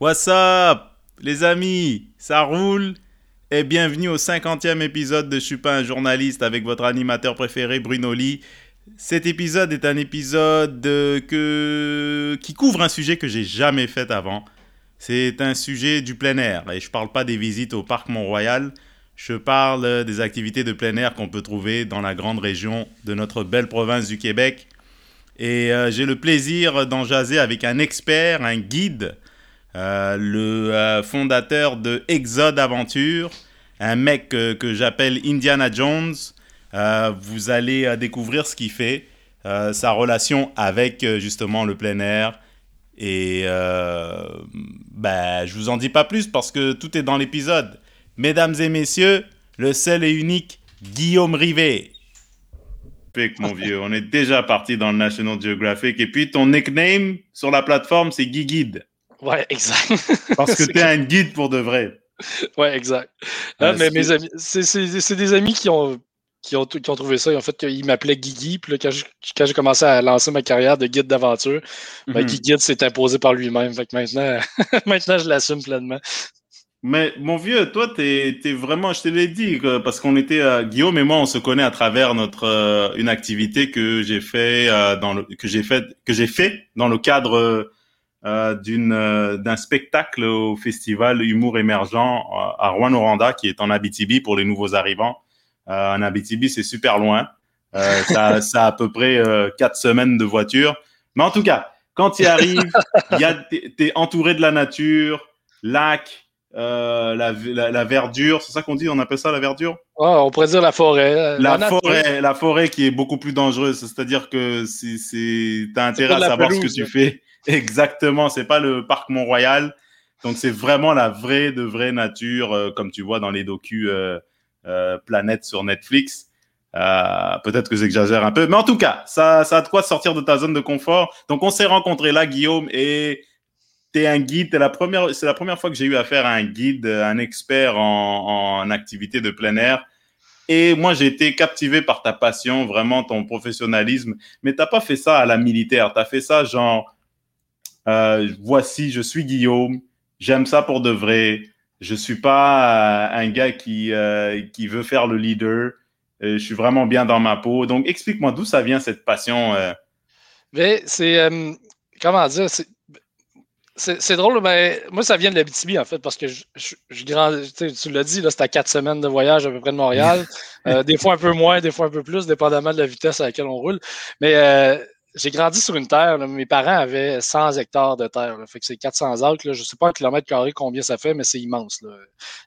What's up, les amis? Ça roule? Et bienvenue au 50e épisode de Je suis pas un journaliste avec votre animateur préféré Bruno Lee. Cet épisode est un épisode euh, que... qui couvre un sujet que j'ai jamais fait avant. C'est un sujet du plein air. Et je parle pas des visites au parc Mont-Royal. Je parle des activités de plein air qu'on peut trouver dans la grande région de notre belle province du Québec. Et euh, j'ai le plaisir d'en jaser avec un expert, un guide, euh, le euh, fondateur de Exode Aventure, un mec que j'appelle Indiana Jones. vous allez découvrir ce qu'il fait, sa relation avec justement le plein air. Et ben, je vous en dis pas plus parce que tout est dans l'épisode. Mesdames et messieurs, le seul et unique Guillaume Rivet mon vieux. On est déjà parti dans le National Geographic. Et puis, ton nickname sur la plateforme, c'est Guy Guide. Ouais, exact. Parce que tu es un guide pour de vrai. Ouais, exact. Mais mes amis, c'est des amis qui ont, qui ont, qui ont trouvé ça. En fait, ils m'appelaient Guigui. Puis là, quand j'ai commencé à lancer ma carrière de guide d'aventure, ben, mhm. S'est imposé par lui-même. Fait que maintenant, maintenant, je l'assume pleinement. Mais mon vieux, toi, t'es es vraiment, je te l'ai dit, parce qu'on était, euh, Guillaume et moi, on se connaît à travers notre euh, une activité que j'ai fait euh, dans le que j'ai fait que j'ai fait dans le cadre d'une d'un spectacle au festival Humour émergent à Rouen-Oranda, qui est en Abitibi pour les nouveaux arrivants. en Abitibi, c'est super loin. ça, ça a à peu près quatre semaines de voiture. Mais en tout cas, quand tu arrives, a t'es entouré de la nature, lac euh, la, la, verdure, c'est ça qu'on dit, on appelle ça la verdure? On pourrait dire la forêt. La, forêt, la forêt qui est beaucoup plus dangereuse, c'est-à-dire que tu as intérêt à savoir ce que tu fais. Exactement, c'est pas le parc Mont-Royal. Donc c'est vraiment la vraie de vraie nature, euh, comme tu vois dans les docus euh, euh Planète sur Netflix. Peut-être que j'exagère un peu, mais en tout cas, ça, ça a de quoi sortir de ta zone de confort. Donc on s'est rencontrés là, Guillaume, et tu es un guide. c'est la première fois que j'ai eu affaire à un guide, un expert en, en activité de plein air. Et moi, j'ai été captivé par ta passion, vraiment ton professionnalisme. Mais t'as pas fait ça à la militaire. Tu as fait ça genre, euh, voici, je suis Guillaume, j'aime ça pour de vrai. Je suis pas euh, un gars qui, euh, qui veut faire le leader. je suis vraiment bien dans ma peau. Donc, explique-moi d'où ça vient cette passion. Mais c'est, comment dire, drôle, mais moi, ça vient de l'Abitibi, en fait, parce que je, je, grand, tu l'as dit, c'était à quatre semaines de voyage à peu près de Montréal. Euh, des fois un peu moins, des fois un peu plus, dépendamment de la vitesse à laquelle on roule. Mais euh, j'ai grandi sur une terre. mes parents avaient 100 hectares de terre. fait que c'est 400 acres. Je ne sais pas en kilomètres carrés combien ça fait, mais c'est immense.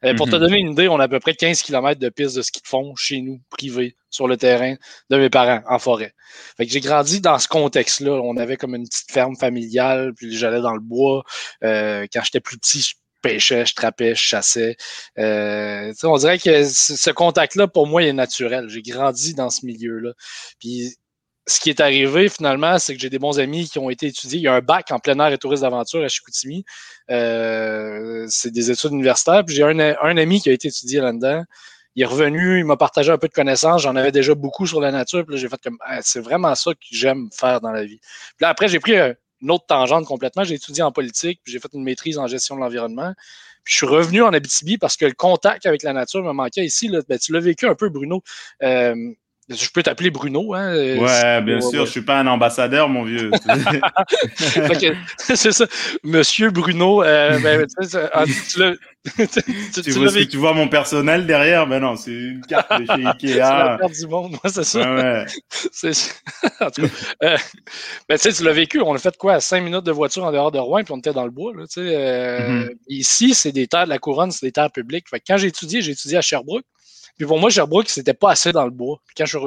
Euh, pour te mhm. donner une idée, on a à peu près 15 km de pistes de ski de fond chez nous, privées, sur le terrain de mes parents, en forêt. Fait que j'ai grandi dans ce contexte-là. On avait comme une petite ferme familiale, puis j'allais dans le bois. Euh, quand j'étais plus petit, je pêchais, je trappais, je chassais. Euh, on dirait que ce contact-là, pour moi, est naturel. J'ai grandi dans ce milieu-là. Puis ce qui est arrivé finalement, c'est que j'ai des bons amis qui ont été étudiés. Il y a un bac en plein air et tourisme d'aventure à Chicoutimi. Euh, c'est des études universitaires. Puis j'ai un, ami qui a été étudié là-dedans. Il est revenu, il m'a partagé un peu de connaissances. J'en avais déjà beaucoup sur la nature. Puis j'ai fait comme ah, c'est vraiment ça que j'aime faire dans la vie. Puis là, après, j'ai pris une autre tangente complètement. J'ai étudié en politique, puis j'ai fait une maîtrise en gestion de l'environnement. Puis je suis revenu en Abitibi parce que le contact avec la nature me manquait ici. Ben, tu l'as vécu un peu, Bruno. Euh, je peux t'appeler Bruno, hein? Euh, ouais, bien sûr, je suis pas un ambassadeur, mon vieux. c'est ça. Monsieur Bruno, euh, ben, ah, tu, tu, vois, tu vois mon personnel derrière, ben non, c'est une carte de chez Ikea. c'est la carte du monde, c'est ça. Ouais, en tout cas, euh, ben, tu l'as vécu, on a fait quoi? Cinq minutes de voiture en dehors de Rouen, puis on était dans le bois. Là, mm-hmm. Ici, c'est des terres de la couronne, c'est des terres publiques. Fait quand j'ai étudié, j'ai étudié à Sherbrooke. Puis pour moi, Sherbrooke, c'était pas assez dans le bois. Puis quand je,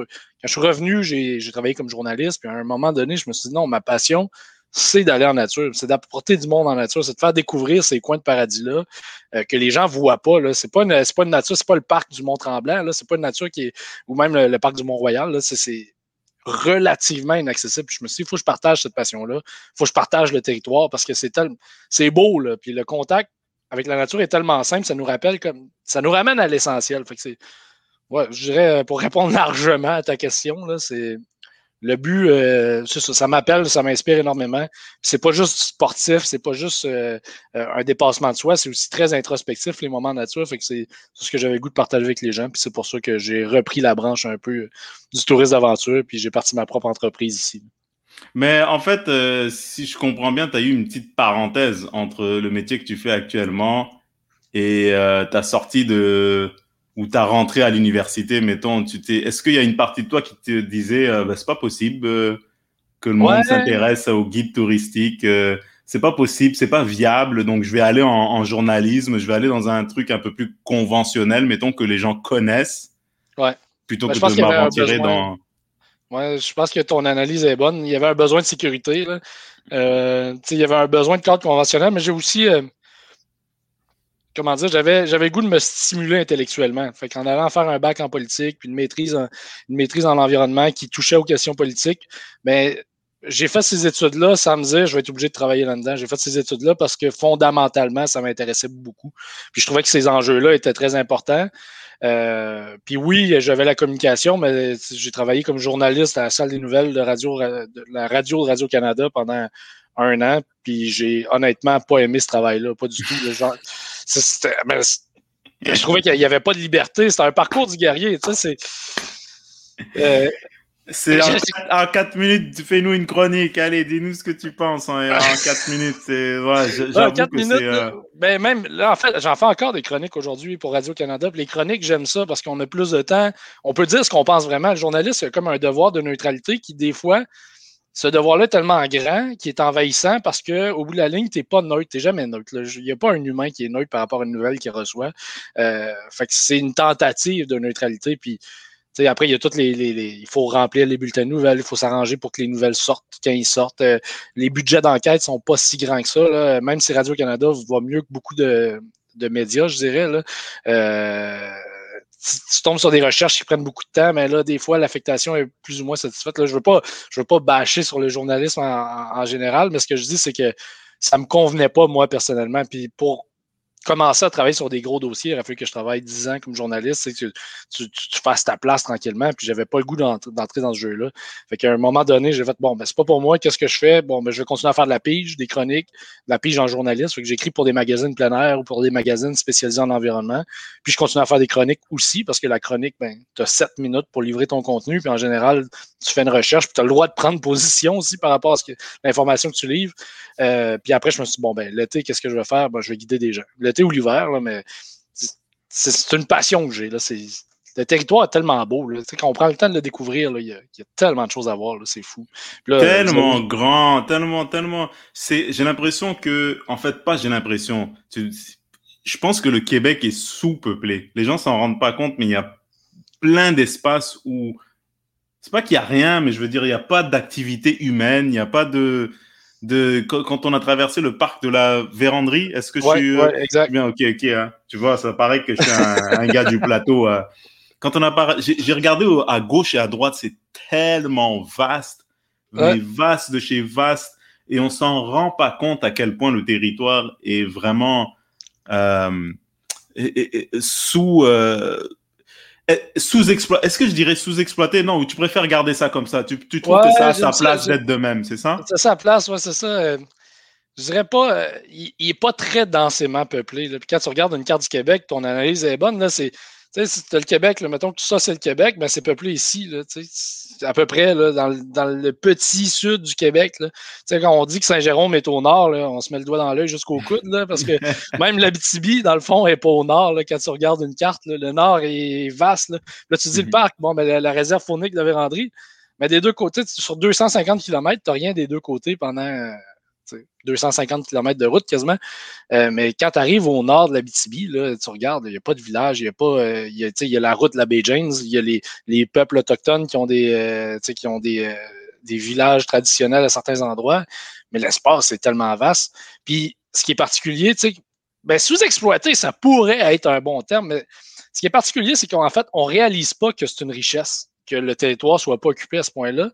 suis revenu, j'ai travaillé comme journaliste. Puis à un moment donné, je me suis dit non, ma passion, c'est d'aller en nature, c'est d'apporter du monde en nature, c'est de faire découvrir ces coins de paradis-là euh, que les gens ne voient pas. Ce n'est pas, une, pas une nature, c'est pas le parc du Mont-Tremblant, c'est pas une nature qui est. ou même le, parc du Mont-Royal. C'est relativement inaccessible. je me suis dit, il faut que je partage cette passion-là. Il faut que je partage le territoire parce que c'est beau. Puis le contact avec la nature est tellement simple, ça nous rappelle comme. ça nous ramène à l'essentiel. Fait je dirais, euh, pour répondre largement à ta question, c'est le but, euh, ça, m'appelle, ça m'inspire énormément. C'est pas juste sportif, c'est pas juste euh, un dépassement de soi, c'est aussi très introspectif les moments nature. Fait que c'est ce que j'avais goût de partager avec les gens. C'est pour ça que j'ai repris la branche un peu du tourisme d'aventure, puis j'ai parti ma propre entreprise ici. Mais en fait, si je comprends bien, tu as eu une petite parenthèse entre le métier que tu fais actuellement et ta sortie de ou t'as rentré à l'université, mettons, tu t'es, est-ce qu'il y a une partie de toi qui te disait, euh, bah, c'est pas possible euh, que le monde s'intéresse aux guides touristiques, euh, c'est pas possible, c'est pas viable, donc je vais aller en, journalisme, je vais aller dans un truc un peu plus conventionnel, mettons que les gens connaissent, ouais. plutôt que de m'aventurer dans. Ouais, je pense que ton analyse est bonne. Il y avait un besoin de sécurité. Là. il y avait un besoin de cadre conventionnel, mais j'ai aussi comment dire, j'avais, j'avais goût de me stimuler intellectuellement. Fait qu'en allant faire un bac en politique, puis une maîtrise en, une maîtrise en qui touchait aux questions politiques, ben, j'ai fait ces études-là sans me dire je vais être obligé de travailler là-dedans. J'ai fait ces études-là parce que fondamentalement, ça m'intéressait beaucoup. Puis je trouvais que ces enjeux-là étaient très importants. Euh, puis oui, j'avais la communication, mais j'ai travaillé comme journaliste à la salle des nouvelles de radio, de la radio Radio-Canada pendant un an, puis j'ai honnêtement pas aimé ce travail-là, pas du tout. je trouvais qu'il n'y avait pas de liberté. C'était un parcours du guerrier. Tu sais, c'est. Euh, c'est en, 4 minutes, fais-nous une chronique. Allez, dis-nous ce que tu penses en, en 4 minutes. C'est, ouais, 4 minutes. Euh, ben même là, en fait, j'en fais encore des chroniques aujourd'hui pour Radio-Canada. Les chroniques, j'aime ça parce qu'on a plus de temps. On peut dire ce qu'on pense vraiment. Le journaliste a comme un devoir de neutralité qui, des fois, ce devoir-là est tellement grand qu'il est envahissant parce qu'au bout de la ligne, tu n'es pas neutre, tu n'es jamais neutre. Il n'y a pas un humain qui est neutre par rapport à une nouvelle qu'il reçoit. Euh, fait que c'est une tentative de neutralité. Puis après, il y a toutes les, Il faut remplir les bulletins de nouvelles, il faut s'arranger pour que les nouvelles sortent quand ils sortent. Euh, les budgets d'enquête sont pas si grands que ça. Même si Radio-Canada va mieux que beaucoup de, médias, je dirais. Là. Euh, tu, tombes sur des recherches qui prennent beaucoup de temps, mais là, des fois, l'affectation est plus ou moins satisfaite. Là, je veux, pas, je veux pas bâcher sur le journalisme en, général, mais ce que je dis, c'est que ça me convenait pas, moi, personnellement. Puis pour commencer à travailler sur des gros dossiers, il a fallu que je travaille 10 ans comme journaliste, c'est que tu, fasses ta place tranquillement, puis j'avais pas le goût d'entrer dans ce jeu-là. Fait qu'à un moment donné, j'ai fait, bon, ben, c'est pas pour moi, qu'est-ce que je fais? Bon, ben, je vais continuer à faire de la pige, des chroniques, de la pige en journaliste. Fait que j'écris pour des magazines plein air ou pour des magazines spécialisés en environnement. Puis je continue à faire des chroniques aussi, parce que la chronique, ben, tu as 7 minutes pour livrer ton contenu, puis en général, tu fais une recherche, puis tu as le droit de prendre position aussi par rapport à l'information que tu livres. Euh, puis après, je me suis dit, bon, ben, l'été, qu'est-ce que je vais faire? Ben, je vais guider des gens. L'été ou l'hiver, mais c'est une passion que j'ai. Le territoire est tellement beau. Là. Quand on prend le temps de le découvrir, il y, a tellement de choses à voir. C'est fou. tellement grand, tellement, tellement. J'ai l'impression que, en fait, pas j'ai l'impression. Je pense que le Québec est sous-peuplé. Les gens s'en rendent pas compte, mais il y a plein d'espaces où c'est pas qu'il y a rien, mais je veux dire, il n'y a pas d'activité humaine, il n'y a pas de de quand on a traversé le parc de la Véranderie. Est-ce que je suis ouais, exact. bien Ok, ok. Hein. Tu vois, ça paraît que je suis un, gars du plateau. Euh. Quand on a j'ai regardé à gauche et à droite, c'est tellement vaste, mais vaste de chez vaste, et on s'en rend pas compte à quel point le territoire est vraiment euh, sous euh, sous-exploité. Est-ce que je dirais sous-exploité Non, ou tu préfères garder ça comme ça? Tu, tu trouves que ça a sa place d'être de même, c'est ça? C'est sa place, ouais, c'est ça. Euh, je dirais pas, euh, il, n'est est pas très densément peuplé. Puis quand tu regardes une carte du Québec, ton analyse est bonne. Là, c'est sais, si tu as le Québec, mettons que tout ça, c'est le Québec, ben, c'est peuplé ici, là, à peu près là, dans, dans, le petit sud du Québec. Là. Quand on dit que Saint-Jérôme est au nord, là, on se met le doigt dans l'œil jusqu'au coude, là, parce que même l'Abitibi, dans le fond, n'est pas au nord. Là, quand tu regardes une carte, le nord est vaste. Là, là tu dis le mhm. parc, bon, ben, la, réserve faunique de la Vérandrie, mais des deux côtés, sur 250 km, tu n'as rien des deux côtés pendant 250 km de route quasiment. Euh, mais quand tu arrives au nord de la BTB, tu regardes, il n'y a pas de village, il y a pas. Euh, il, y a, la route de la baie James, il y a les, peuples autochtones qui ont des, euh, qui ont des, des villages traditionnels à certains endroits, mais l'espace est tellement vaste. Puis ce qui est particulier, ben, sous-exploité, ça pourrait être un bon terme, mais ce qui est particulier, c'est qu'en fait, on ne réalise pas que c'est une richesse, que le territoire ne soit pas occupé à ce point-là.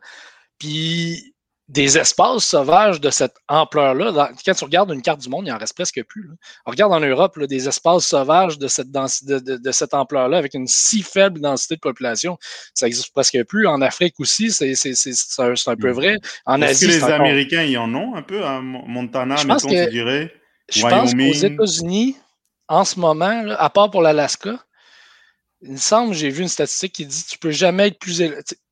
Puis des espaces sauvages de cette ampleur-là. Quand tu regardes une carte du monde, il en reste presque plus. On regarde en Europe des espaces sauvages de cette, de, cette ampleur-là avec une si faible densité de population. Ça n'existe presque plus. En Afrique aussi, c'est un, un, peu hmm. vrai. En Est-ce que les Américains y en ont un peu à Montana, je mettons, tu dirais? Je pense qu'aux États-Unis, en ce moment, à part pour l'Alaska, il me semble, j'ai vu une statistique qui dit que tu peux jamais être plus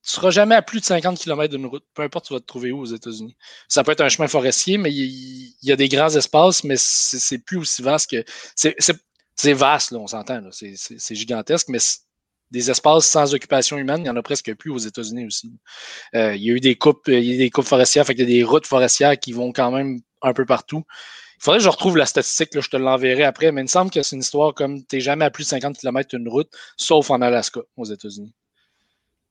tu seras jamais à plus de 50 km d'une route, peu importe tu vas te trouver où aux États-Unis. Ça peut être un chemin forestier, mais il, y a des grands espaces, mais c'est plus aussi vaste que. C'est vaste, là, on s'entend, c'est gigantesque, mais des espaces sans occupation humaine, il n'y en a presque plus aux États-Unis aussi. Euh, il y a eu des coupes, il y a des coupes forestières, fait il y a des routes forestières qui vont quand même un peu partout. Il faudrait que je retrouve la statistique, là, je te l'enverrai après, mais il me semble que c'est une histoire comme tu n'es jamais à plus de 50 km d'une route, sauf en Alaska, aux États-Unis.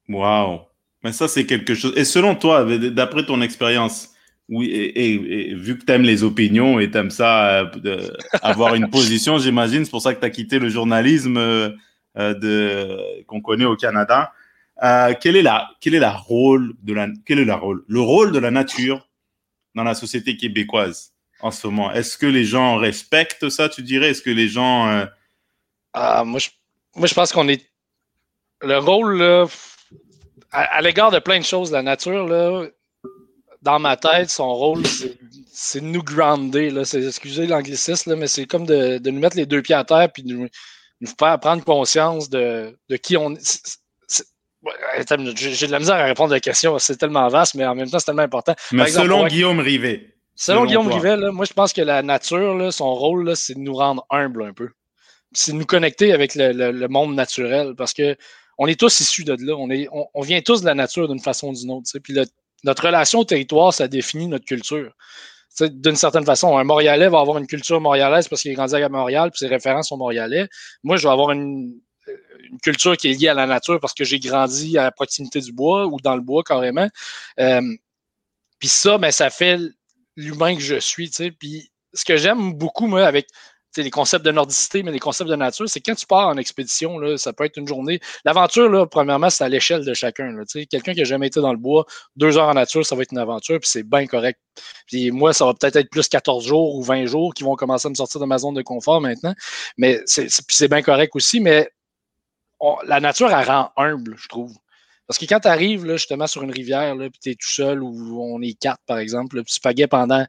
Wow. Mais ça, c'est quelque chose. Et selon toi, d'après ton expérience, oui, et, vu que tu aimes les opinions et tu aimes ça, euh, avoir une position, j'imagine, c'est pour ça que tu as quitté le journalisme euh, de, qu'on connaît au Canada. Euh, quel est la, quel est la rôle de la, quel est la rôle, le rôle de la nature dans la société québécoise en ce moment? Est-ce que les gens respectent ça, tu dirais? Est-ce que les gens ah, moi, je, moi, je pense qu'on est le rôle là, à, l'égard de plein de choses, la nature, là, dans ma tête, son rôle, c'est de nous grounder. Là. Excusez l'anglicisme, mais c'est comme de, nous mettre les deux pieds à terre puis de nous, faire prendre conscience de, qui on est. J'ai de la misère à répondre à la question, c'est tellement vaste, mais en même temps, c'est tellement important. Mais selon Guillaume Rivet. Selon, Guillaume Rivet, moi, je pense que la nature, son rôle, c'est de nous rendre humbles un peu. C'est de nous connecter avec le monde naturel. Parce que on est tous issus de là. On, on, vient tous de la nature d'une façon ou d'une autre. Puis notre relation au territoire, ça définit notre culture. D'une certaine façon, un Montréalais va avoir une culture montréalaise parce qu'il est grandi à Montréal, puis ses références sont montréalais. Moi, je vais avoir une, culture qui est liée à la nature parce que j'ai grandi à proximité du bois ou dans le bois carrément. Euh, puis ça, ben, ça fait l'humain que je suis. Puis ce que j'aime beaucoup, moi, avec les concepts de nordicité, mais les concepts de nature, c'est quand tu pars en expédition, là, ça peut être une journée. L'aventure, là, premièrement, c'est à l'échelle de chacun. Quelqu'un qui n'a jamais été dans le bois, deux heures en nature, ça va être une aventure, puis c'est bien correct. Puis moi, ça va peut-être être plus 14 jours ou 20 jours qui vont commencer à me sortir de ma zone de confort maintenant. Mais c'est bien correct aussi, mais la nature, elle rend humble, je trouve. Parce que quand tu arrives justement sur une rivière, puis tu es tout seul, ou on est quatre, par exemple, puis tu pagais pendant,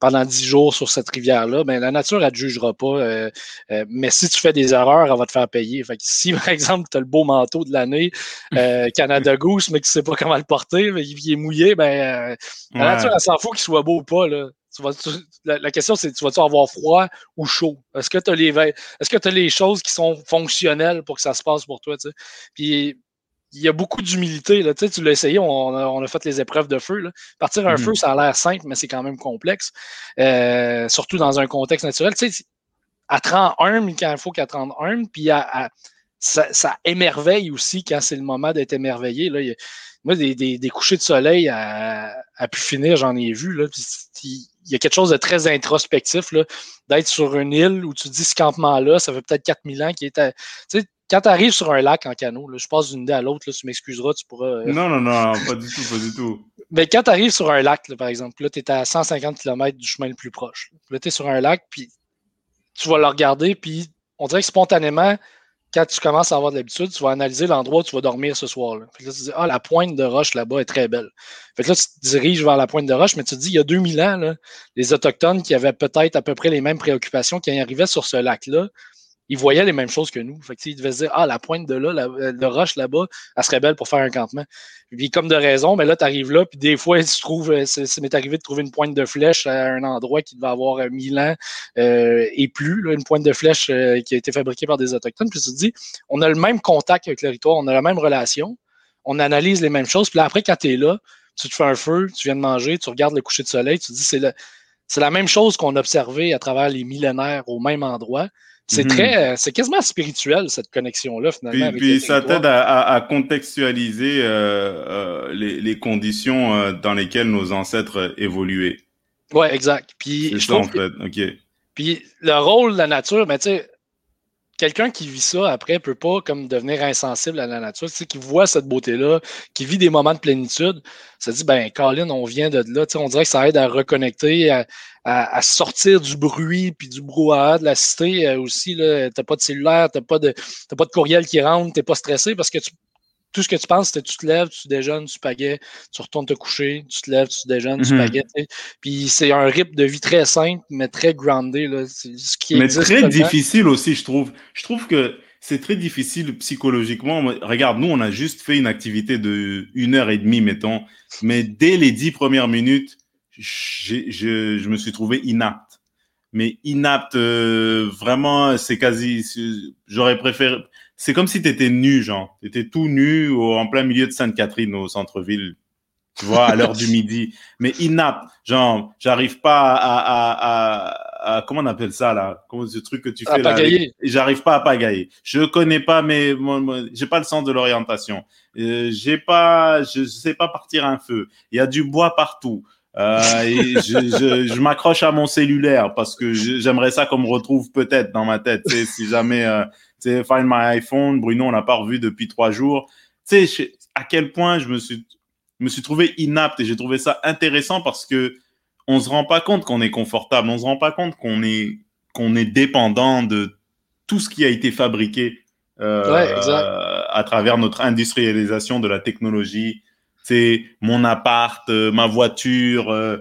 pendant dix jours sur cette rivière-là, ben, la nature, elle ne te jugera pas. Euh, euh, mais si tu fais des erreurs, elle va te faire payer. Fait que si, par exemple, tu as le beau manteau de l'année, euh, Canada Goose, mais que tu ne sais pas comment le porter, mais il est mouillé, ben, la nature, elle s'en fout qu'il soit beau ou pas. Là. la, question, c'est tu vas-tu avoir froid ou chaud? Est-ce que tu as, les, est-ce que as les choses qui sont fonctionnelles pour que ça se passe pour toi? Puis il y a beaucoup d'humilité. Tu, sais, tu l'as essayé, on a, fait les épreuves de feu. Partir un feu, ça a l'air simple, mais c'est quand même complexe. Euh, surtout dans un contexte naturel. Tu sais, à 31, quand il faut qu'à 31, puis à, ça, émerveille aussi quand c'est le moment d'être émerveillé. Là. moi, des, des, couchers de soleil à, à pu finir, j'en ai vu. Là, il y a quelque chose de très introspectif d'être sur une île où tu dis ce campement-là, ça fait peut-être 4000 ans qui était. Tu sais, quand tu arrives sur un lac en canot, je passe d'une idée à l'autre, tu m'excuseras, tu pourras. Euh, non, non, non, pas du tout, pas du tout. Mais quand tu arrives sur un lac, par exemple, là, tu es à 150 km du chemin le plus proche. Là, tu es sur un lac, puis tu vas le regarder, puis on dirait que spontanément, quand tu commences à avoir de l'habitude, tu vas analyser l'endroit où tu vas dormir ce soir-là. là, tu te dis, ah, la pointe de roche là-bas est très belle. Fait que là, tu te diriges vers la pointe de roche, mais tu te dis, il y a 2000 ans, là, les Autochtones qui avaient peut-être à peu près les mêmes préoccupations, qui arrivaient sur ce lac-là, ils voyaient les mêmes choses que nous. Fait ils devaient se dire Ah, la pointe de là, la, le roche là-bas, elle serait belle pour faire un campement. Puis comme de raison, mais là, tu arrives là, puis des fois, trouves, euh, ça m'est arrivé de trouver une pointe de flèche à un endroit qui devait avoir 1000 ans euh, et plus, une pointe de flèche euh, qui a été fabriquée par des Autochtones. Puis tu te dis, on a le même contact avec le territoire, on a la même relation, on analyse les mêmes choses. Puis là, après, quand tu es là, tu te fais un feu, tu viens de manger, tu regardes le coucher de soleil, tu te dis, c'est c'est la même chose qu'on a observé à travers les millénaires au même endroit. C'est mhm. très, c'est quasiment spirituel cette connexion-là finalement. Puis, puis ça t'aide à, contextualiser euh, euh, les, conditions euh, dans lesquelles nos ancêtres évoluaient. Ouais, exact. Puis je ça, en fait. Ok. Puis le rôle de la nature, mais ben, tu sais, quelqu'un qui vit ça après peut pas comme devenir insensible à la nature, tu sais, qui voit cette beauté-là, qui vit des moments de plénitude, ça dit, ben, Colin, on vient de là, tu sais, on dirait que ça aide à reconnecter, à, sortir du bruit puis du brouhaha de la cité euh, aussi, là, t'as pas de cellulaire, t'as pas de, pas de courriel qui rentre, t'es pas stressé parce que tu tout ce que tu penses, c'est tu te lèves, tu déjeunes, tu pagaie, tu retournes te coucher, tu te lèves, tu déjeunes, tu mhm. pagaie. Puis c'est un rythme de vie très simple, mais très groundé. Là. Ce qui mais très difficile aussi, je trouve. Je trouve que c'est très difficile psychologiquement. Regarde, nous, on a juste fait une activité de une heure et demie, mettons. Mais dès les dix premières minutes, je, je me suis trouvé inapte. Mais inapte, euh, vraiment, c'est quasi. J'aurais préféré c'est comme si tu étais nu, genre. Tu étais tout nu en plein milieu de Sainte-Catherine au centre-ville, tu vois, à l'heure du midi. Mais inapte, genre, j'arrive pas à, à, à, comment on appelle ça, là? Comment ce truc que tu fais là? J'arrive pas à pagailler. Je connais pas, mais j'ai pas le sens de l'orientation. Euh, j'ai pas, je sais pas partir un feu. Il y a du bois partout. Euh, et je, je, je m'accroche à mon cellulaire parce que j'aimerais ça qu'on me retrouve peut-être dans ma tête, si jamais euh, sais, Find My iPhone, Bruno, on l'a pas revu depuis trois jours. Tu sais, à quel point je me suis, me suis trouvé inapte et j'ai trouvé ça intéressant parce que on se rend pas compte qu'on est confortable, on se rend pas compte qu'on est, qu'on est dépendant de tout ce qui a été fabriqué euh, à travers notre industrialisation de la technologie. C'est mon appart, euh, ma voiture, euh,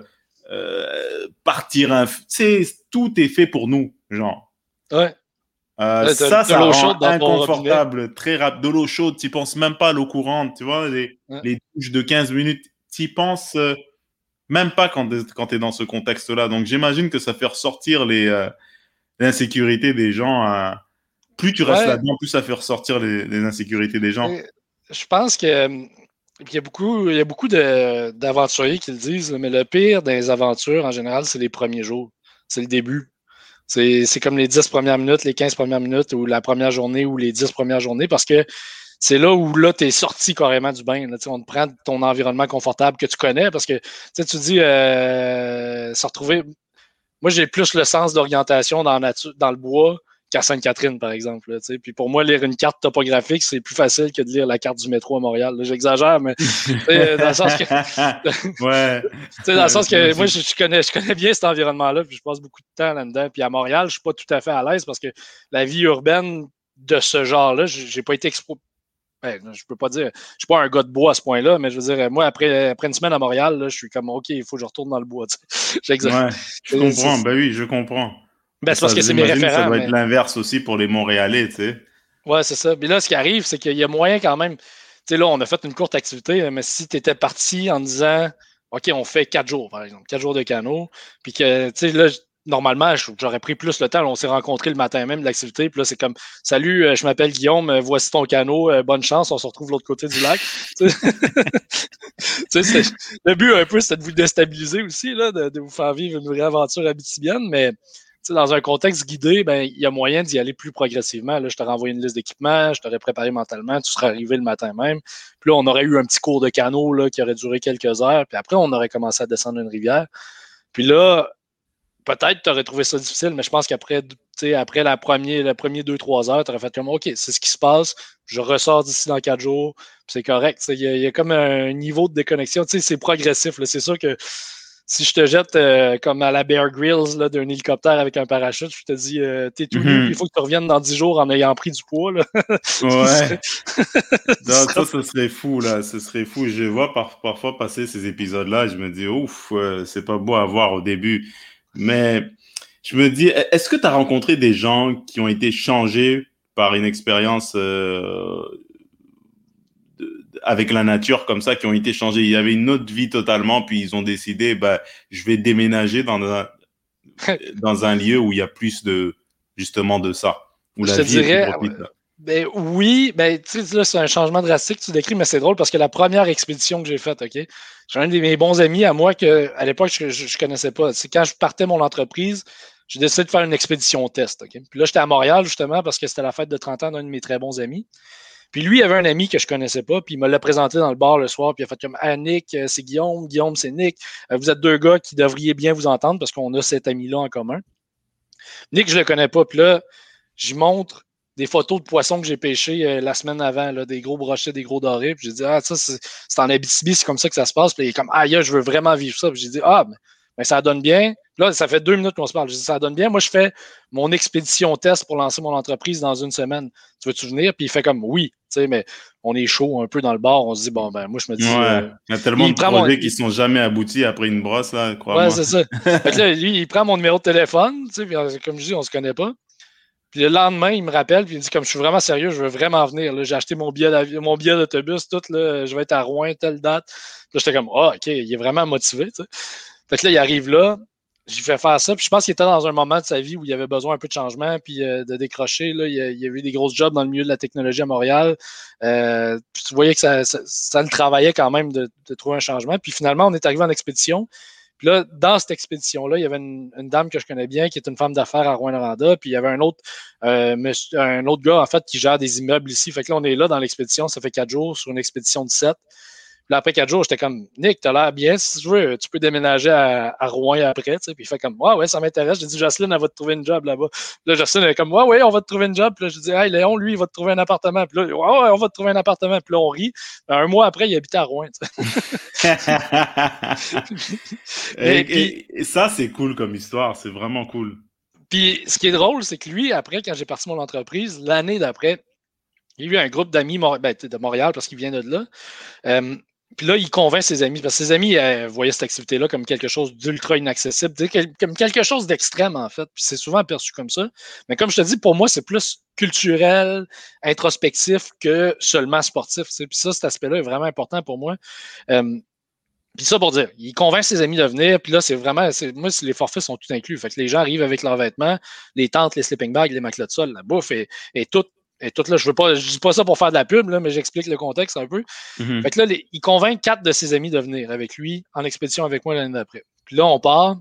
euh partir, un, tout est fait pour nous, genre. Ouais. Euh, ça, ça rend inconfortable, très rapide. De l'eau chaude, tu penses même pas à l'eau courante, tu vois, les, les douches de 15 minutes, tu penses euh, même pas quand, quand tu es dans ce contexte-là. Donc j'imagine que ça fait ressortir les, insécurités des gens. plus tu restes là-dedans, plus ça fait ressortir les, les insécurités des gens. Je pense que il y a beaucoup, il y a beaucoup d'aventuriers qui le disent, mais le pire des aventures, en général, c'est les premiers jours. C'est le début. C'est comme les 10 premières minutes, les 15 premières minutes, ou la première journée, ou les 10 premières journées, parce que c'est là où là, tu es sorti carrément du bain. Là, on te prend ton environnement confortable que tu connais, parce que tu dis euh, se retrouver. Moi, j'ai plus le sens d'orientation dans, dans le bois qu'à Sainte-Catherine, par exemple. Là, puis pour moi, lire une carte topographique, c'est plus facile que de lire la carte du métro à Montréal. J'exagère, mais dans le sens que. ouais. dans le sens que moi, je, connais, je connais bien cet environnement-là, puis je passe beaucoup de temps là-dedans. Puis à Montréal, je suis pas tout à fait à l'aise parce que la vie urbaine de ce genre-là, j'ai pas été expo ben, je peux pas dire, je suis pas un gars de bois à ce point-là, mais je veux dire, moi, après, après une semaine à Montréal, je suis comme, OK, il faut que je retourne dans le bois. Ouais, je comprends, ben oui, je comprends. Ben, c'est parce que c'est mes référents. Ça doit être l'inverse aussi pour les Montréalais, tu sais. Ouais, c'est ça. Mais là, ce qui arrive, c'est qu'il y a moyen quand même. Tu sais, là, on a fait une courte activité, mais si tu étais parti en disant, OK, on fait quatre jours, par exemple, quatre jours de canot, puis que, tu sais, là, normalement, j'aurais pris plus le temps. on s'est rencontrés le matin même de l'activité. Puis là, c'est comme Salut, euh, je m'appelle Guillaume, euh, voici ton canot, euh, bonne chance, on se retrouve de l'autre côté du lac. le but un peu, c'était de vous déstabiliser aussi, là, de, de, vous faire vivre une vraie aventure habitibienne, mais dans un contexte guidé, ben, il y a moyen d'y aller plus progressivement. Là, je t'aurais envoyé une liste d'équipements, je t'aurais préparé mentalement, tu serais arrivé le matin même. Puis là, on aurait eu un petit cours de canot là, qui aurait duré quelques heures. Puis après, on aurait commencé à descendre une rivière. Puis là, peut-être tu aurais trouvé ça difficile, mais je pense qu'après après la première, le premier deux, trois heures, tu aurais fait comme OK, c'est ce qui se passe, je ressors d'ici dans quatre jours, c'est correct. Il y, a comme un niveau de déconnexion. C'est progressif. C'est sûr que si je te jette euh, comme à la Bear Grylls d'un hélicoptère avec un parachute, je te dis euh, t'es tout nu, mhm. il faut que tu reviennes dans 10 jours en ayant pris du poids. Là. ouais. ça, ce serait fou, là. Ce serait fou. Je vois parfois passer ces épisodes-là, je me dis ouf, c'est pas beau à voir au début. Mais je me dis, est-ce que tu as rencontré des gens qui ont été changés par une expérience euh, avec la nature comme ça qui ont été changés. Il y avait une autre vie totalement, puis ils ont décidé, bah, je vais déménager dans un, dans un lieu où il y a plus de, justement, de ça. Où la vie dirais, ben, oui, ben, tu sais, là, c'est un changement drastique, tu décris, mais c'est drôle parce que la première expédition que j'ai faite, OK, j'ai un de mes bons amis à moi que, à l'époque, je, je, connaissais pas. C'est quand je partais mon entreprise, j'ai décidé de faire une expédition test, OK. Puis là, j'étais à Montréal, justement, parce que c'était la fête de 30 ans d'un de mes très bons amis. Puis lui, il avait un ami que je connaissais pas, puis il me l'a présenté dans le bar le soir, puis il a fait comme Ah, Nick, euh, c'est Guillaume, Guillaume, c'est Nick. Euh, vous êtes deux gars qui devriez bien vous entendre parce qu'on a cet ami-là en commun. Nick, je le connais pas, puis là, j'y montre des photos de poissons que j'ai pêchés euh, la semaine avant, là, des gros brochets, des gros dorés. Puis j'ai dit, ah, ça, c'est en Abitibi, c'est comme ça que ça se passe. Puis il est comme, ah, je veux vraiment vivre ça. Puis j'ai dit, ah, mais, ça donne bien. Là, ça fait deux minutes qu'on se parle. J'ai dit, ça donne bien. Moi, je fais mon expédition test pour lancer mon entreprise dans une semaine. Tu veux-tu venir? Puis il fait comme, oui, tu sais, mais on est chaud un peu dans le bar. On se dit, bon, ben, moi, je me dis. Euh, il y a tellement de projets qui ne sont jamais aboutis après une brosse, là, crois-moi. Ouais, c'est ça. là, lui, il prend mon numéro de téléphone, tu sais, puis, euh, comme je dis, on se connaît pas. Puis le lendemain, il me rappelle, puis il me dit comme je suis vraiment sérieux, je veux vraiment venir. J'ai acheté mon billet mon billet d'autobus, tout, là, je vais être à Rouen, telle date. Là, j'étais comme Ah, OK, il est vraiment motivé. Tu sais. Fait que là, il arrive là, j'ai fait faire ça. Puis je pense qu'il était dans un moment de sa vie où il avait besoin un peu de changement, puis euh, de décrocher. Là. Il, y a, il avait eu des grosses jobs dans le milieu de la technologie à Montréal. Euh, puis tu voyais que ça, le travaillait quand même de, de, trouver un changement. Puis finalement, on est arrivé en expédition. Puis là, dans cette expédition-là, il y avait une, dame que je connais bien qui est une femme d'affaires à Rouen-Noranda. Puis il y avait un autre, euh, un autre gars, en fait, qui gère des immeubles ici. Fait que là, on est là dans l'expédition. Ça fait quatre jours sur une expédition de sept. Puis après quatre jours, j'étais comme, Nick, t'as l'air bien. Si tu veux, tu peux déménager à, Rouen après. Tu sais. Puis il fait comme, ouais, ouais, ça m'intéresse. J'ai dit, Jocelyne, elle va te trouver une job là-bas. Là, Jocelyne, elle est comme, ouais, ouais, on va te trouver une job. Puis là, je dis, hey, Léon, lui, il va te trouver un appartement. Puis là, ouais, ouais, on va te trouver un appartement. Puis là, on rit. Un mois après, il habitait à Rouen. et, ça, c'est cool comme histoire. C'est vraiment cool. Puis ce qui est drôle, c'est que lui, après, quand j'ai parti mon entreprise, l'année d'après, il y a eu un groupe d'amis ben, de Montréal parce qu'il vient de là. Euh, puis là, il convainc ses amis, parce que ses amis euh, voyaient cette activité-là comme quelque chose d'ultra inaccessible, comme quelque chose d'extrême, en fait. Puis c'est souvent perçu comme ça. Mais comme je te dis, pour moi, c'est plus culturel, introspectif que seulement sportif. Puis ça, cet aspect-là est vraiment important pour moi. Euh, puis ça pour dire, il convainc ses amis de venir, puis là, c'est vraiment, moi, les forfaits sont tout inclus. Fait que les gens arrivent avec leurs vêtements, les tentes, les sleeping bags, les matelas de sol, la bouffe et, et tout et tout là, je veux pas, je dis pas ça pour faire de la pub, là, mais j'explique le contexte un peu. Mm-hmm. Fait que là, il convainc quatre de ses amis de venir avec lui en expédition avec moi l'année d'après. Puis là, on part.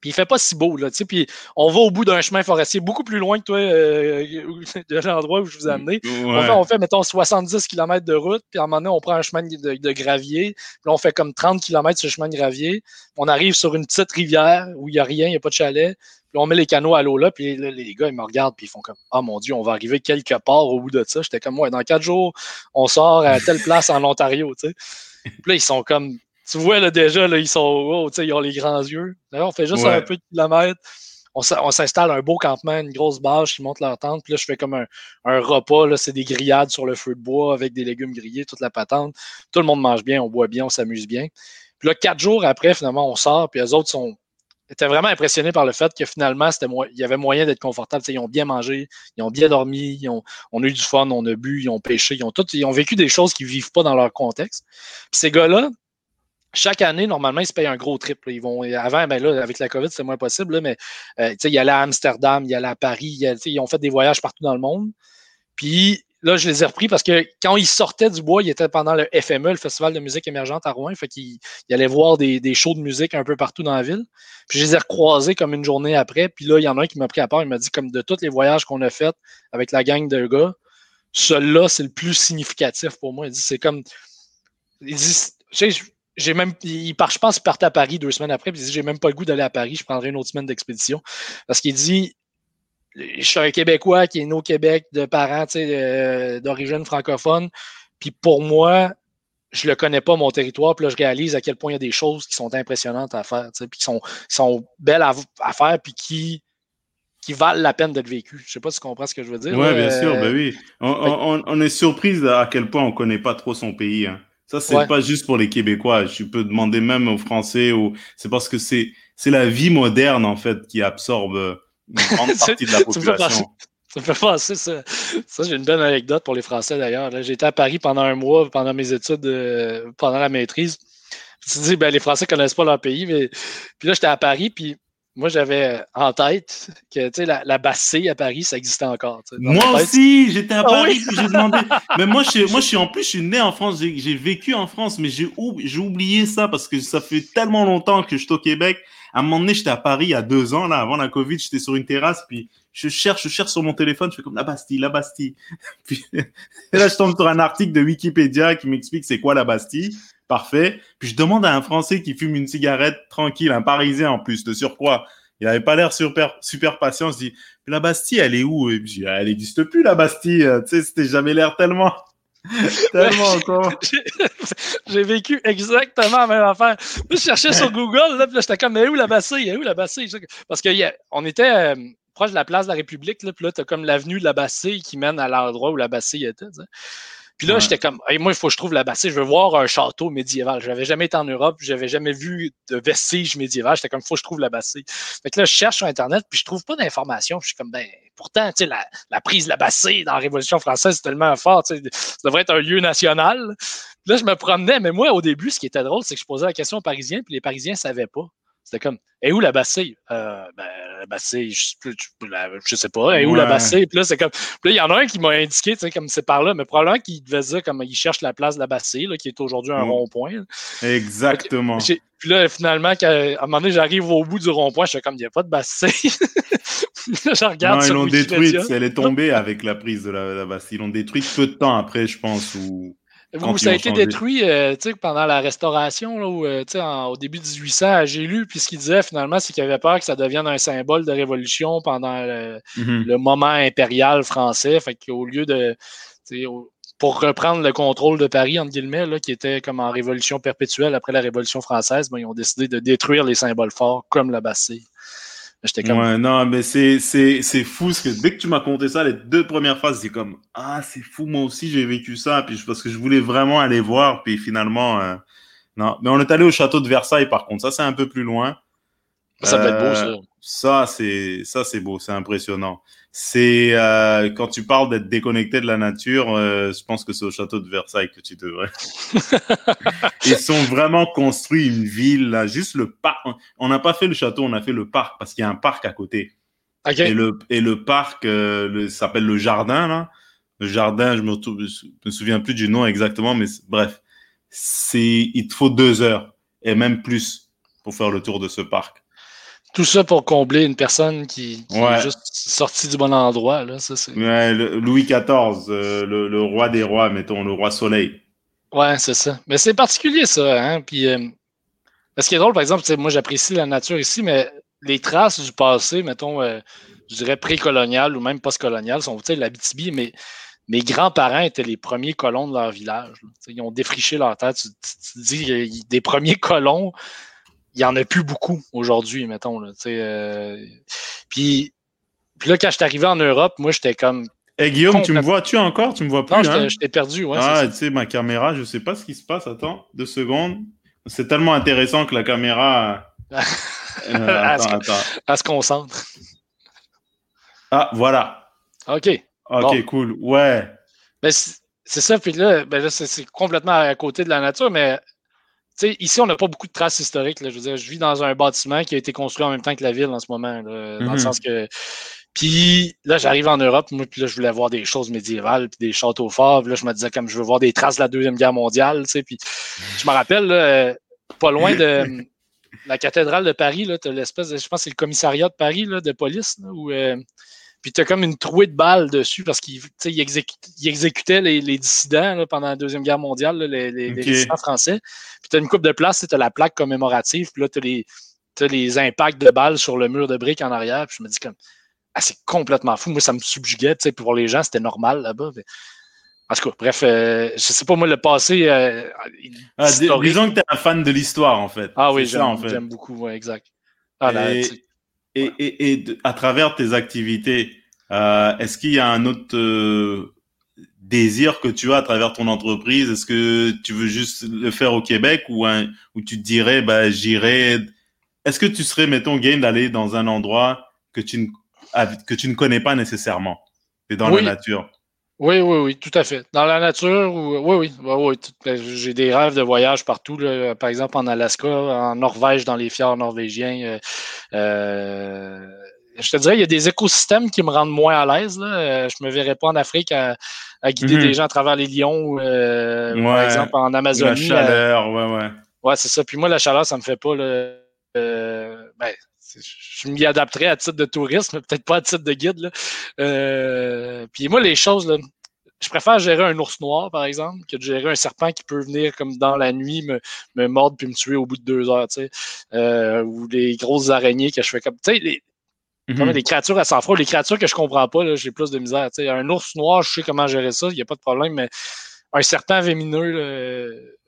Puis il fait pas si beau, là, tu sais. Puis on va au bout d'un chemin forestier beaucoup plus loin que toi, euh, de l'endroit où je vous ai amené. On, fait, on, fait, mettons, 70 km de route. Puis à un moment donné, on prend un chemin de, gravier. Puis là, on fait comme 30 km sur le chemin de gravier. On arrive sur une petite rivière où il n'y a rien, il n'y a pas de chalet. Puis on met les canaux à l'eau là, puis les gars, ils me regardent, puis ils font comme Ah mon Dieu, on va arriver quelque part au bout de ça. J'étais comme Ouais, dans quatre jours, on sort à telle place en Ontario, tu sais. Puis là, ils sont comme Tu vois là déjà, là, ils sont oh, tu sais, ils ont les grands yeux. Là, on fait juste un peu de kilomètres. On s'installe un beau campement, une grosse bâche, ils montent leur tente. Puis là, je fais comme un, un repas. Là, c'est des grillades sur le feu de bois avec des légumes grillés, toute la patente. Tout le monde mange bien, on boit bien, on s'amuse bien. Puis là, quatre jours après, finalement, on sort, puis les autres sont était vraiment impressionné par le fait que finalement, il y avait moyen d'être confortable. ils ont bien mangé, ils ont bien dormi, ils ont, on a eu du fun, on a bu, ils ont pêché, ils ont tout, ils ont vécu des choses qu'ils ne vivent pas dans leur contexte. Puis ces gars-là, chaque année, normalement, ils se payent un gros trip. Ils vont, avant, ben là, avec la COVID, c'était moins possible, mais euh, ils allaient à Amsterdam, ils allaient à Paris, ils ont fait des voyages partout dans le monde. Puis là, je les ai repris parce que quand ils sortaient du bois, ils étaient pendant le FME, le Festival de musique émergente à Rouen. Fait qu'ils allaient voir des, des, shows de musique un peu partout dans la ville. Puis je les ai recroisés comme une journée après. Puis là, il y en a un qui m'a pris à part. Il m'a dit, comme de tous les voyages qu'on a fait avec la gang de gars, celui-là, c'est le plus significatif pour moi. Il dit, c'est comme. Il dit, j'ai même, il part, je pense qu'il partait à Paris deux semaines après, puis il dit J'ai même pas le goût d'aller à Paris, je prendrai une autre semaine d'expédition. Parce qu'il dit je suis un Québécois qui est né au Québec de parents d'origine francophone. Puis pour moi, je le connais pas, mon territoire. Puis là, je réalise à quel point il y a des choses qui sont impressionnantes à faire, puis qui sont, sont belles à, faire, puis qui, qui valent la peine d'être vécues. Je sais pas si tu comprends ce que je veux dire. Oui, bien sûr, ben oui. On, est surprise à quel point on connaît pas trop son pays. Hein. Ça, c'est pas juste pour les Québécois. Je peux demander même aux Français ou c'est parce que c'est la vie moderne, en fait, qui absorbe une grande partie de la population. Ça me fait penser, ça. Ça, j'ai une bonne anecdote pour les Français d'ailleurs. J'étais à Paris pendant un mois, pendant mes études, euh, pendant la maîtrise. Tu te dis, ben, les Français connaissent pas leur pays, mais. Puis là, j'étais à Paris, puis moi, j'avais en tête que la, la Bastille à Paris, ça existait encore. Moi aussi, j'étais à ah Paris, puis j'ai demandé. mais moi je, moi, je suis en plus, je suis né en France, j'ai vécu en France, mais j'ai oublié ça parce que ça fait tellement longtemps que je suis au Québec. À un moment donné, j'étais à Paris il y a deux ans, là, avant la Covid, j'étais sur une terrasse, puis je cherche, je cherche sur mon téléphone, je fais comme la Bastille, la Bastille. Puis et là, je tombe sur un article de Wikipédia qui m'explique c'est quoi la Bastille. Parfait. Puis je demande à un Français qui fume une cigarette tranquille, un Parisien en plus, de surcroît, Il avait pas l'air super, super patient. Se dit, la Bastille, elle est où? Et puis, elle n'existe plus, la Bastille. Tu sais, c'était jamais l'air tellement. tellement encore. J'ai vécu exactement la même affaire. je cherchais sur Google, là, puis j'étais comme, mais où la Bastille? Où la Bastille? Parce qu'on était euh, proche de la place de la République, là, puis là, t'as comme l'avenue de la Bastille qui mène à l'endroit où la Bastille était. Puis là, j'étais comme, moi, il faut que je trouve la Bastille, je veux voir un château médiéval. Je n'avais jamais été en Europe, je n'avais jamais vu de vestiges médiéval. J'étais comme, il faut que je trouve la Bastille. Fait que là, je cherche sur Internet, puis je trouve pas d'informations. Je suis comme, ben, pourtant, tu sais, la, la, prise de la Bastille dans la Révolution française, c'est tellement fort, tu sais, ça devrait être un lieu national. Puis là, je me promenais, mais moi, au début, ce qui était drôle, c'est que je posais la question aux Parisiens, puis les Parisiens ne savaient pas. C'était comme, et où la Bastille? Euh, ben, la Bastille, je, je, sais pas. Et où la Bastille? Puis là, c'est comme. Puis là, il y en a un qui m'a indiqué, tu sais, comme c'est par là, mais probablement qu'il devait dire comme il cherche la place de la Bastille, là, qui est aujourd'hui un mm. rond-point. Exactement. Puis là, finalement, à un moment donné, j'arrive au bout du rond-point, je suis comme, il n'y a pas de Bastille. je regarde. Non, ils l'ont détruite. Elle est tombée avec la prise de la, la Bastille. Ils l'ont détruite peu de temps après, je pense. Ou... Vous, ça a été détruit euh, pendant la restauration, là, euh, au début 1800, j'ai lu, puis ce qu'il disait finalement, c'est qu'il avait peur que ça devienne un symbole de révolution pendant le, mm-hmm. moment impérial français. Fait qu'au lieu de. Pour reprendre le contrôle de Paris, entre guillemets, là, qui était comme en révolution perpétuelle après la Révolution française, ben, ils ont décidé de détruire les symboles forts comme la Bastille. Ouais, non, mais c'est, c'est, c'est fou, ce que dès que tu m'as conté ça, les deux premières phrases, c'est comme, ah, c'est fou, moi aussi, j'ai vécu ça, puis parce que je voulais vraiment aller voir, puis finalement, euh, non. Mais on est allé au château de Versailles, par contre, ça, c'est un peu plus loin. Ça peut être beau, ça. Ça, c'est, ça, c'est beau, c'est impressionnant c'est euh, quand tu parles d'être déconnecté de la nature, euh, je pense que c'est au château de Versailles que tu devrais. Ils sont vraiment construits une ville là, juste le parc. On n'a pas fait le château, on a fait le parc parce qu'il y a un parc à côté. Et le et le parc euh, s'appelle le jardin là. Le jardin, je me, me souviens plus du nom exactement, mais bref, c'est il te faut deux heures et même plus pour faire le tour de ce parc. Tout ça pour combler une personne qui, est juste sortie du bon endroit. Là. Ça, ouais, Louis XIV, euh, le, roi des rois, mettons, le roi soleil. Ouais, c'est ça. Mais c'est particulier, ça. Hein? Puis, euh, ce qui est drôle, par exemple, moi, j'apprécie la nature ici, mais les traces du passé, mettons, euh, je dirais pré-colonial ou même post-colonial, sont, tu sais, l'Abitibi, mais mes grands-parents étaient les premiers colons de leur village. Ils ont défriché leur terre. Tu, tu, dis des premiers colons, il n'y en a plus beaucoup aujourd'hui, mettons. Là, euh, puis, puis là, quand je suis arrivé en Europe, moi, j'étais comme. Hey Guillaume, tu me vois-tu encore? Tu me vois plus? Non, hein? je t'ai perdu. Ouais, ah, tu sais, ma caméra, je ne sais pas ce qui se passe. Attends, deux secondes. C'est tellement intéressant que la caméra. euh, attends, attends. Elle se concentre. Ah, voilà. OK. OK, cool. Ouais. Ben, c'est ça, puis là, ben là c'est complètement à côté de la nature, mais ici, on n'a pas beaucoup de traces historiques. Je veux dire, je vis dans un bâtiment qui a été construit en même temps que la ville en ce moment. dans le mhm. sens que. Puis là, j'arrive en Europe, moi, puis là, je voulais voir des choses médiévales, puis des châteaux forts. là, je me disais, comme je veux voir des traces de la Deuxième Guerre mondiale. Puis je me rappelle, pas loin de la cathédrale de Paris, as l'espèce de. Je pense que c'est le commissariat de Paris là, de police, où. Euh, puis tu as comme une trouée de balles dessus parce qu'il exécutait les, dissidents pendant la Deuxième Guerre mondiale, les, dissidents français. Puis tu as une coupe de place, tu as la plaque commémorative, puis là, tu as, les impacts de balles sur le mur de briques en arrière. Puis je me dis comme, ah, c'est complètement fou. Moi, ça me subjuguait. Pour les gens, c'était normal là-bas. En tout cas, bref, euh, je sais pas, moi, le passé. Euh, ah, disons que tu es un fan de l'histoire, en fait. Ah oui, j'aime en fait. beaucoup, ouais, exact. Ah, et, et, et à travers tes activités, euh, est-ce qu'il y a un autre euh, désir que tu as à travers ton entreprise? Est-ce que tu veux juste le faire au Québec ou, un, ou tu te dirais, bah, j'irai. Est-ce que tu serais, mettons, game d'aller dans un endroit que tu ne, que tu ne connais pas nécessairement? Et dans la nature oui, oui, oui, tout à fait. Dans la nature, oui, oui, oui, ben, j'ai des rêves de voyage partout, par exemple en Alaska, en Norvège, dans les fjords norvégiens. Euh, euh, je te dirais, il y a des écosystèmes qui me rendent moins à l'aise. Euh, je me verrais pas en Afrique à, guider mhm. des gens à travers les lions, par exemple en Amazonie. La chaleur, ouais, ouais. Ouais, c'est ça. Puis moi, la chaleur, ça me fait pas le. ben, je m'y adapterais à titre de tourisme, peut-être pas à titre de guide. Là. Euh, puis moi, les choses, là, je préfère gérer un ours noir, par exemple, que de gérer un serpent qui peut venir comme dans la nuit me, me mordre puis me tuer au bout de deux heures, tu sais. Euh, ou les grosses araignées que je fais comme. Tu sais, les, mm créatures à sang froid, les créatures que je comprends pas, j'ai plus de misère. Tu sais, un ours noir, je sais comment gérer ça, il n'y a pas de problème, mais un serpent vémineux,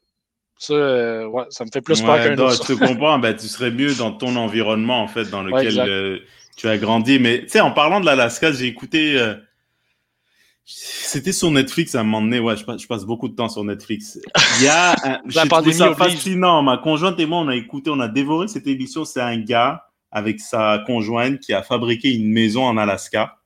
ça, euh, ouais, ça me fait plus peur qu'un ours. Je te comprends, ben, tu serais mieux dans ton environnement, en fait, dans lequel euh, tu as grandi. Mais tu sais, en parlant de l'Alaska, j'ai écouté c'était sur Netflix à un moment donné. Ouais, je passe, je passe beaucoup de temps sur Netflix. Il y a, j'ai trouvé ça fascinant. Ma conjointe et moi, on a écouté, on a dévoré cette émission. C'est un gars avec sa conjointe qui a fabriqué une maison en Alaska,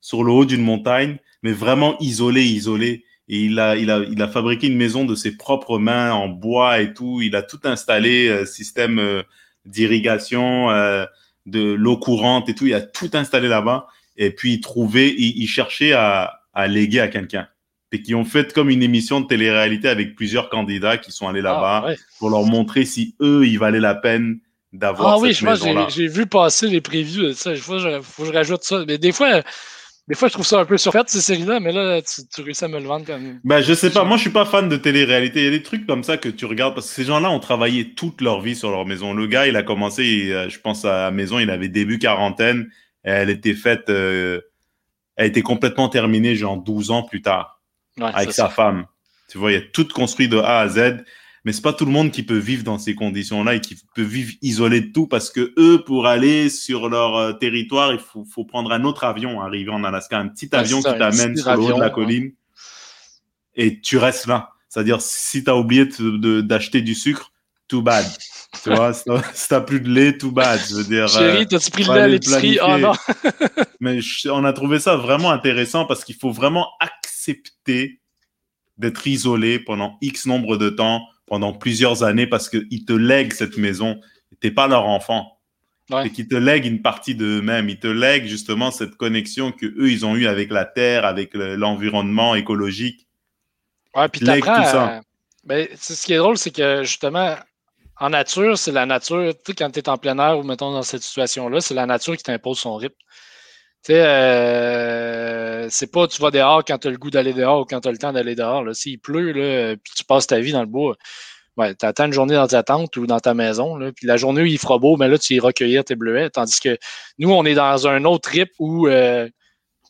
sur le haut d'une montagne, mais vraiment isolé, isolé. Et il a, il a, il a fabriqué une maison de ses propres mains en bois et tout. Il a tout installé, euh, système euh, d'irrigation, euh, de l'eau courante et tout. Il a tout installé là-bas. Et puis il trouvait, il cherchait à, à léguer à quelqu'un. Et qui ont fait comme une émission de télé-réalité avec plusieurs candidats qui sont allés là-bas ah, pour leur montrer si eux, il valait la peine d'avoir ah, oui, je maison J'ai vu passer les prévus de ça. Il faut, que je rajoute ça. Mais des fois, des fois, je trouve ça un peu surfait, ces séries-là, mais là, tu, réussis à me le vendre quand même. Ben, je sais pas. Moi, je suis pas fan de télé-réalité. Il y a des trucs comme ça que tu regardes parce que ces gens-là ont travaillé toute leur vie sur leur maison. Le gars, il a commencé, euh, je pense, à la maison, il avait début quarantaine. elle était faite euh, a été complètement terminée genre 12 ans plus tard avec sa femme. Tu vois, il y a tout construit de A à Z, mais c'est pas tout le monde qui peut vivre dans ces conditions-là et qui peut vivre isolé de tout parce que eux, pour aller sur leur euh, territoire, il faut, faut, prendre un autre avion, arriver en Alaska, un petit avion qui t'amène sur le haut de la colline et tu restes là. C'est-à-dire, si tu as oublié d'acheter du sucre, too bad. Tu vois, si t'as plus de lait, tout bad. Je veux dire. Chérie, t'as-tu pris le lait à l'épicerie? Oh non! Mais on a trouvé ça vraiment intéressant parce qu'il faut vraiment accepter d'être isolé pendant X nombre de temps, pendant plusieurs années, parce qu'ils te lèguent cette maison. T'es pas leur enfant. Et qu'ils te lèguent une partie d'eux-mêmes. Ils te lèguent justement cette connexion que eux ils ont eue avec la terre, avec l'environnement écologique. Ouais, puis t'apprends. Ben, ce qui est drôle, c'est que justement, en nature, c'est la nature. Tu sais, quand tu es en plein air ou mettons dans cette situation-là, c'est la nature qui t'impose son rythme. Tu sais, euh, c'est pas tu vas dehors quand tu as le goût d'aller dehors ou quand tu as le temps d'aller dehors. S'il pleut, là, puis tu passes ta vie dans le bois, ouais, tu attends une journée dans ta tente ou dans ta maison. Là, puis la journée où il fera beau, mais ben là, tu iras cueillir tes bleuets. Tandis que nous, on est dans un autre trip où euh,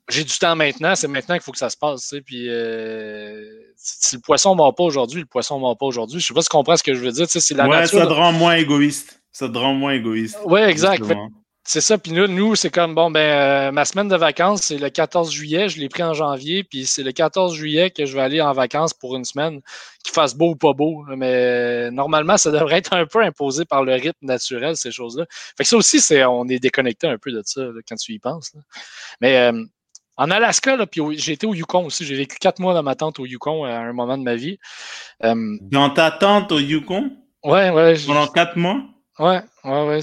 j'ai du temps maintenant, c'est maintenant qu'il faut que ça se passe. Puis euh, si le poisson ne mord pas aujourd'hui, le poisson ne mord pas aujourd'hui. Je sais pas si tu comprends ce que je veux dire. C'est la ouais, ça te rend moins égoïste. Ça te rend moins égoïste. Oui, exact. C'est ça. Puis nous, nous c'est comme, bon, ben, euh, ma semaine de vacances, c'est le 14 juillet. Je l'ai pris en janvier. Puis c'est le 14 juillet que je vais aller en vacances pour une semaine, qu'il fasse beau ou pas beau. Mais normalement, ça devrait être un peu imposé par le rythme naturel, ces choses-là. Fait que ça aussi, c'est, on est déconnecté un peu de ça quand tu y penses. Mais euh, en Alaska, là, puis j'ai été au Yukon aussi. J'ai vécu quatre mois dans ma tente au Yukon à un moment de ma vie. Euh, dans ta tente au Yukon? Ouais, ouais. Pendant quatre mois? Ouais, ouais, ouais.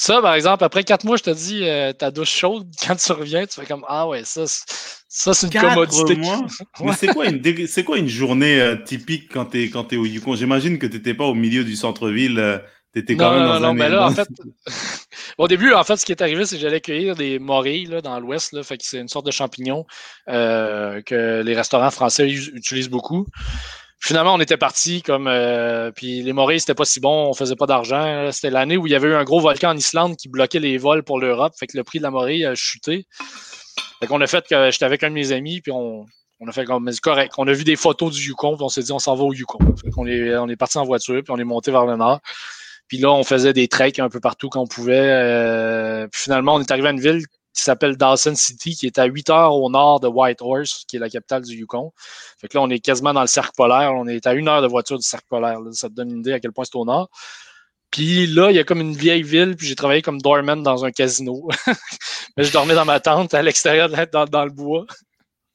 Ça, par exemple, après quatre mois, je te dis, euh, ta douche chaude, quand tu reviens, tu fais comme Ah ouais, ça, ça c'est une quatre commodité. Mois? Mais c'est quoi une, c'est quoi une journée euh, typique quand tu es, quand es au Yukon? J'imagine que tu n'étais pas au milieu du centre-ville. T'étais quand même dans non, mais là, en fait, au début, en fait, ce qui est arrivé, c'est que j'allais cueillir des morilles là, dans l'ouest. Fait que c'est une sorte de champignon euh, que les restaurants français utilisent beaucoup. Finalement, on était parti comme. Euh, puis les morilles, c'était pas si bon, on faisait pas d'argent. C'était l'année où il y avait eu un gros volcan en Islande qui bloquait les vols pour l'Europe. Fait que le prix de la morille a chuté. Fait qu'on a fait que j'étais avec un de mes amis, puis on, on a fait comme correct. On a vu des photos du Yukon, puis on s'est dit on s'en va au Yukon. Fait qu'on est, on est parti en voiture, puis on est monté vers le nord. Puis là, on faisait des treks un peu partout qu'on pouvait. Euh, puis finalement, on est arrivé à une ville qui s'appelle Dawson City, qui est à 8 heures au nord de Whitehorse, qui est la capitale du Yukon. Fait que là, on est quasiment dans le cercle polaire. On est à une heure de voiture du cercle polaire. Ça te donne une idée à quel point c'est au nord. Puis là, il y a comme une vieille ville, puis j'ai travaillé comme doorman dans un casino. Mais je dormais dans ma tente à l'extérieur, dans, dans le bois.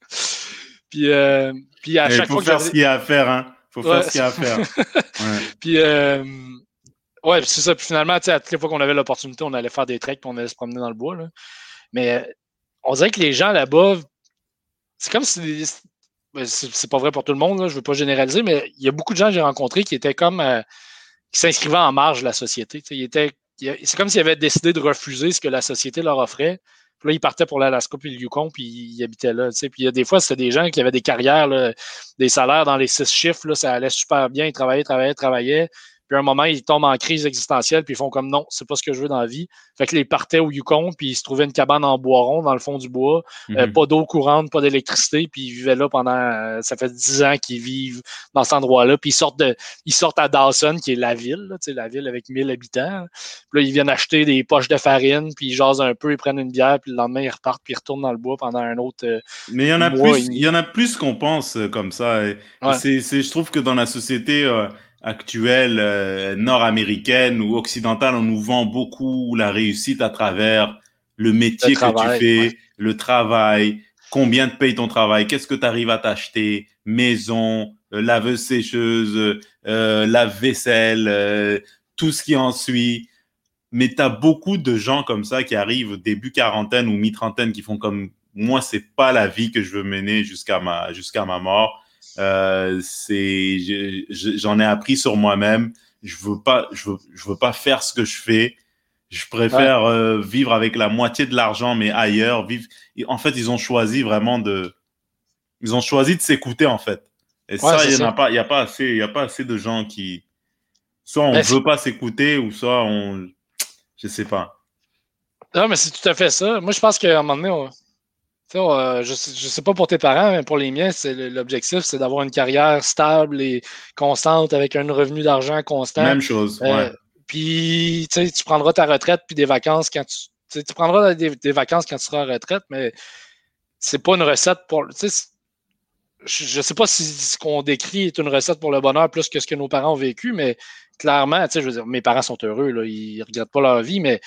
puis, euh, puis à chaque faut fois faire ce qu'il y a à faire, hein. Faut faire ce qu'il y a à faire. puis euh, Ouais, c'est ça. Puis finalement, à toutes les fois qu'on avait l'opportunité, on allait faire des treks puis on allait se promener dans le bois. Là. Mais euh, on dirait que les gens là-bas, c'est comme si. Ben, c'est pas vrai pour tout le monde, là, je veux pas généraliser, mais il y a beaucoup de gens que j'ai rencontrés qui étaient comme. Euh, qui s'inscrivaient en marge de la société. C'est comme s'ils avaient décidé de refuser ce que la société leur offrait Puis là, ils partaient pour l'Alaska puis le Yukon, puis ils habitaient là. Puis il y a des fois, c'était des gens qui avaient des carrières, des salaires dans les six chiffres, là, ça allait super bien, ils travaillaient, travaillaient, travaillaient. Puis à un moment, ils tombent en crise existentielle, puis ils font comme non, c'est pas ce que je veux dans la vie. Fait que les partaient au Yukon, puis ils se trouvaient une cabane en bois rond dans le fond du bois, euh, mhm. pas d'eau courante, pas d'électricité, puis ils vivaient là pendant, euh, ça fait dix ans qu'ils vivent dans cet endroit-là, puis ils sortent de, ils sortent à Dawson, qui est la ville, là, la ville avec 1000 habitants. Puis là, ils viennent acheter des poches de farine, puis ils jasent un peu, ils prennent une bière, puis le lendemain, ils repartent, puis ils retournent dans le bois pendant un autre. Euh, Mais il y en a plus, il y en a plus qu'on pense comme ça. Et c'est, je trouve que dans la société, actuelle euh, nord-américaine ou occidentale, on nous vend beaucoup la réussite à travers le métier que tu fais, le travail, combien te paye ton travail, qu'est-ce que tu arrives à t'acheter, maison, euh, laveuse sécheuse, euh, lave-vaisselle, euh, tout ce qui en suit. Mais tu as beaucoup de gens comme ça qui arrivent début quarantaine ou mi-trentaine qui font comme moi, c'est pas la vie que je veux mener jusqu'à ma jusqu'à ma mort. Euh, c'est, j'en ai appris sur moi-même. Je veux pas, je veux, je veux pas faire ce que je fais. Je préfère euh, vivre avec la moitié de l'argent, mais ailleurs. Vivre. en fait, ils ont choisi vraiment de, ils ont choisi de s'écouter en fait. Et ça, il y en a pas, il y a pas assez, il y a pas assez de gens qui, soit on veut pas s'écouter ou soit on, je sais pas. Non, mais c'est tout à fait ça. Moi, je pense qu'à un moment donné, euh, je ne sais, pas pour tes parents, mais pour les miens, l'objectif, c'est d'avoir une carrière stable et constante avec un revenu d'argent constant. Même chose. Euh, puis tu prendras ta retraite puis des vacances quand tu. Tu prendras des, vacances quand tu seras en retraite, mais c'est pas une recette pour. Je ne sais pas si ce qu'on décrit est une recette pour le bonheur plus que ce que nos parents ont vécu, mais clairement, je veux dire, mes parents sont heureux, là, ils ne regrettent pas leur vie, mais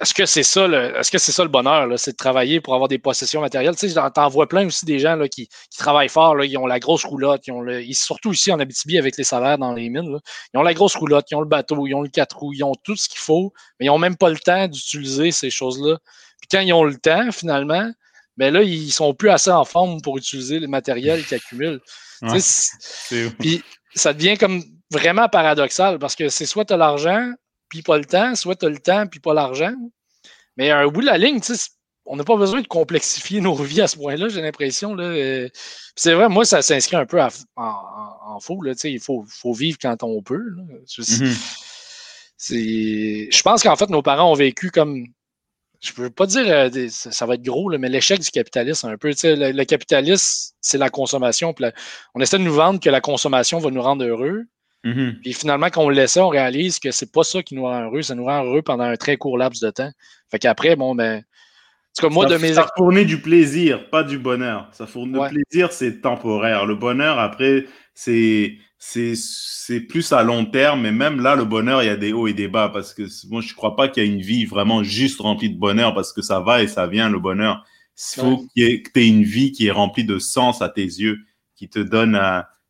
est-ce que c'est ça le, est-ce que c'est ça le bonheur, c'est de travailler pour avoir des possessions matérielles? Tu sais, t'en vois plein aussi des gens là, qui, travaillent fort, là, ils ont la grosse roulotte, ils ont le, surtout ici en Abitibi avec les salaires dans les mines, ils ont la grosse roulotte, ils ont le bateau, ils ont le quatre roues, ils ont tout ce qu'il faut, mais ils n'ont même pas le temps d'utiliser ces choses-là. Puis quand ils ont le temps, finalement, ben là, ils sont plus assez en forme pour utiliser le matériel qu'ils accumulent. puis ça devient comme vraiment paradoxal parce que c'est soit tu as l'argent, puis pas le temps, soit tu as le temps, puis pas l'argent. Mais un bout de la ligne, on n'a pas besoin de complexifier nos vies à ce point-là, j'ai l'impression. Euh. C'est vrai, moi, ça s'inscrit un peu en, en, faux. Là, il faut, faut, vivre quand on peut. Mm-hmm. Je pense qu'en fait, nos parents ont vécu comme. Je ne veux pas dire euh, ça, va être gros, mais l'échec du capitalisme, un peu. Le, le capitalisme, c'est la consommation. on essaie de nous vendre que la consommation va nous rendre heureux. Mm-hmm. Puis finalement, quand on le laisse, on réalise que c'est pas ça qui nous rend heureux, ça nous rend heureux pendant un très court laps de temps. Fait qu'après, bon, ben. C'est moi, ça, de mes. Ça fournit du plaisir, pas du bonheur. Ça fournit le plaisir, c'est temporaire. Le bonheur, après, c'est. C'est plus à long terme, mais même là, le bonheur, il y a des hauts et des bas parce que moi, je crois pas qu'il y a une vie vraiment juste remplie de bonheur parce que ça va et ça vient, le bonheur. Il faut que tu aies une vie qui est remplie de sens à tes yeux, qui te donne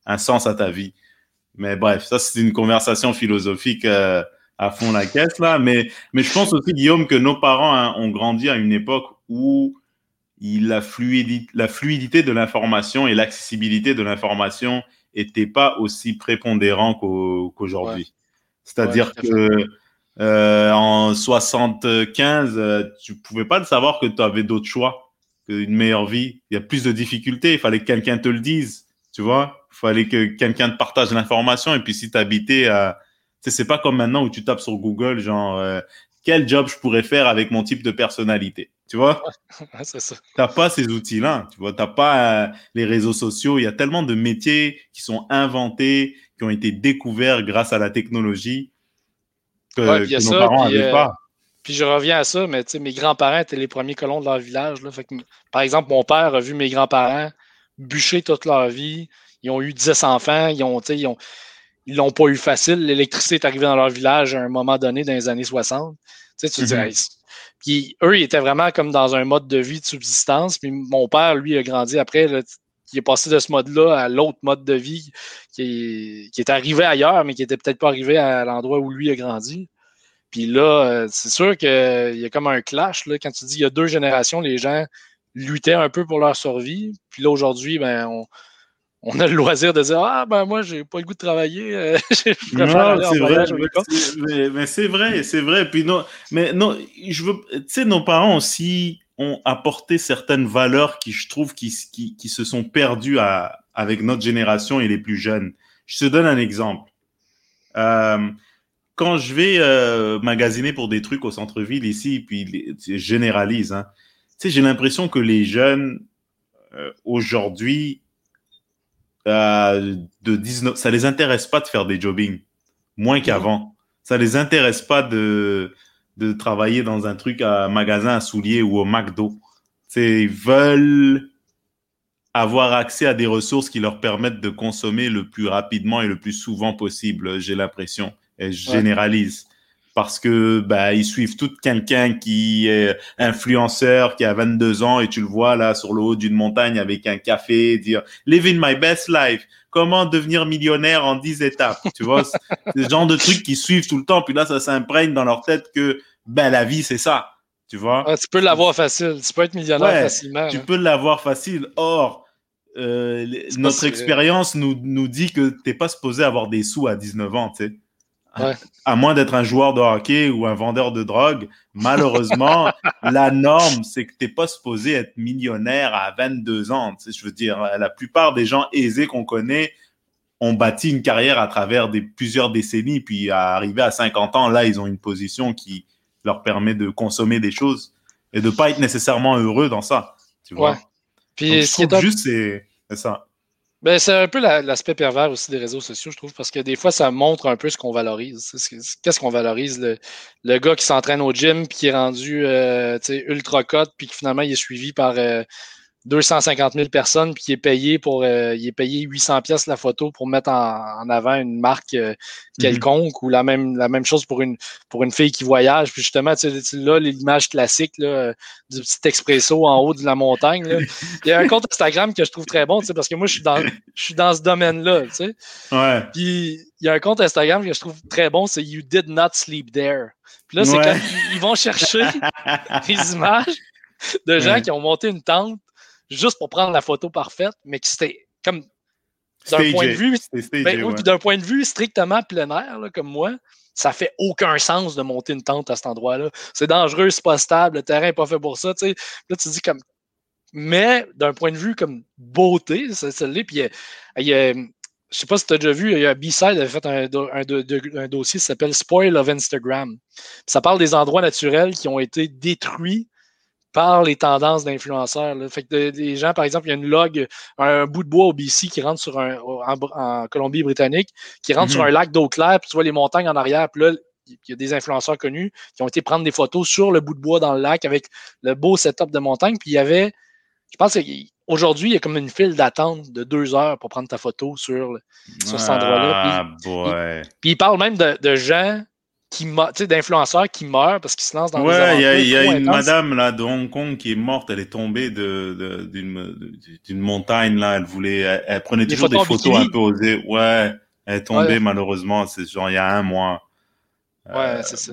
un sens à ta vie. Mais bref, ça, c'est une conversation philosophique euh, à fond la caisse, là. Mais, mais je pense aussi, Guillaume, que nos parents hein, ont grandi à une époque où il, la, fluidité, la fluidité de l'information et l'accessibilité de l'information n'étaient pas aussi prépondérants qu'aujourd'hui. C'est-à-dire que euh, en 75, euh, tu pouvais pas le savoir que tu avais d'autres choix, une meilleure vie. Il y a plus de difficultés. Il fallait que quelqu'un te le dise, tu vois? Fallait que quelqu'un te partage l'information. Et puis, si tu habitais à. Tu sais, c'est pas comme maintenant où tu tapes sur Google, genre, euh, quel job je pourrais faire avec mon type de personnalité. Tu vois? Tu n'as pas ces outils-là. Tu vois, t'as pas euh, les réseaux sociaux. Il y a tellement de métiers qui sont inventés, qui ont été découverts grâce à la technologie que, nos parents n'avaient euh, pas. Puis je reviens à ça, mais mes grands-parents étaient les premiers colons de leur village. Là. Fait par exemple, mon père a vu mes grands-parents bûcher toute leur vie, ils ont eu 10 enfants, ils ont, ils ont, ils l'ont pas eu facile. L'électricité est arrivée dans leur village à un moment donné dans les années 60. Tu, sais, tu dis, mm-hmm. puis eux, ils étaient vraiment comme dans un mode de vie de subsistance. Puis mon père, lui, a grandi après. il est passé de ce mode-là à l'autre mode de vie qui est, arrivé ailleurs, mais qui était peut-être pas arrivé à l'endroit où lui a grandi. Puis là, euh, c'est sûr qu'il y a comme un clash. Là, quand tu dis il y a deux générations, les gens luttaient un peu pour leur survie. Puis là, aujourd'hui, ben, on, on a le loisir de dire Ah, ben moi, j'ai pas le goût de travailler. Euh, je non, vrai, mais, c'est vrai, c'est vrai. Puis non, mais non, je veux. Tu sais, nos parents aussi ont apporté certaines valeurs qui, je trouve, qui, qui, qui se sont perdues à, avec notre génération et les plus jeunes. Je te donne un exemple. Euh, quand je vais euh, magasiner pour des trucs au centre-ville ici, puis je généralise, hein, tu sais, j'ai l'impression que les jeunes euh, aujourd'hui euh, de 19, ça les intéresse pas de faire des jobbing, moins qu'avant. Ça les intéresse pas de de travailler dans un truc à magasin à souliers ou au McDo. C'est ils veulent avoir accès à des ressources qui leur permettent de consommer le plus rapidement et le plus souvent possible, j'ai l'impression. Et je généralise. Parce que bah, ils suivent tout quelqu'un qui est influenceur, qui a 22 ans, et tu le vois là sur le haut d'une montagne avec un café, dire Living my best life, comment devenir millionnaire en 10 étapes. Tu vois, c'est le genre de trucs qui suivent tout le temps. Puis là, ça s'imprègne dans leur tête que ben, la vie, c'est ça. Tu vois? tu peux l'avoir facile. Tu peux être millionnaire facilement. Tu peux l'avoir facile. Or, euh, notre expérience nous, nous dit que tu n'es pas supposé avoir des sous à 19 ans, tu sais. À, moins d'être un joueur de hockey ou un vendeur de drogue, malheureusement, la norme, c'est que tu n'es pas supposé être millionnaire à 22 ans. Tu sais, je veux dire, la plupart des gens aisés qu'on connaît ont bâti une carrière à travers des, plusieurs décennies, puis à arriver à 50 ans, là, ils ont une position qui leur permet de consommer des choses et de pas être nécessairement heureux dans ça. Tu vois? Puis, ce qui juste, c'est ça. Ben, c'est un peu l'aspect pervers aussi des réseaux sociaux, je trouve, parce que des fois, ça montre un peu ce qu'on valorise. Qu'est-ce qu'on valorise? Le, le, gars qui s'entraîne au gym, puis qui est rendu euh, ultra cut, puis qui finalement il est suivi par euh, 250 000 personnes, puis il est payé pour euh, il est payé 800 pièces la photo pour mettre en, avant une marque euh, quelconque ou la même la même chose pour une pour une fille qui voyage. Puis justement, tu sais, là, l'image classique là, du petit expresso en haut de la montagne. Là. Il y a un compte Instagram que je trouve très bon, tu sais, parce que moi, je suis dans je suis dans ce domaine-là, tu sais. Ouais. Puis il y a un compte Instagram que je trouve très bon, c'est You Did Not Sleep There. Puis là, c'est quand ils, vont chercher des images de gens qui ont monté une tente juste pour prendre la photo parfaite, mais qui c'était comme d'un point de vue, ben, d'un point de vue strictement plein air, comme moi, ça fait aucun sens de monter une tente à cet endroit-là. C'est dangereux, c'est pas stable, le terrain n'est pas fait pour ça. Là, tu dis comme. Mais d'un point de vue comme beauté, c'est l'est. Puis il y a, je sais pas si tu as déjà vu, il y a B-Side avait fait un, un dossier qui s'appelle Spoil of Instagram. Ça parle des endroits naturels qui ont été détruits par les tendances d'influenceurs. Fait que des gens, par exemple, il y a une log, un bout de bois au BC qui rentre sur un, en, Colombie-Britannique, qui rentre sur mhm. un lac d'eau claire, puis tu vois les montagnes en arrière, puis là, il y a des influenceurs connus qui ont été prendre des photos sur le bout de bois dans le lac avec le beau setup de montagne. Puis il y avait, je pense qu'aujourd'hui, il y a comme une file d'attente de deux heures pour prendre ta photo sur, sur cet endroit-là. Puis, ah, puis, il parle même de, de gens d'influenceurs qui meurent parce qu'ils se lancent dans ouais, il y a, une madame là de Hong Kong qui est morte, elle est tombée de, d'une, montagne là, elle voulait, elle, prenait toujours des photos un peu osées. Ouais, elle est tombée malheureusement, c'est genre il y a un mois. Ouais, euh, c'est ça.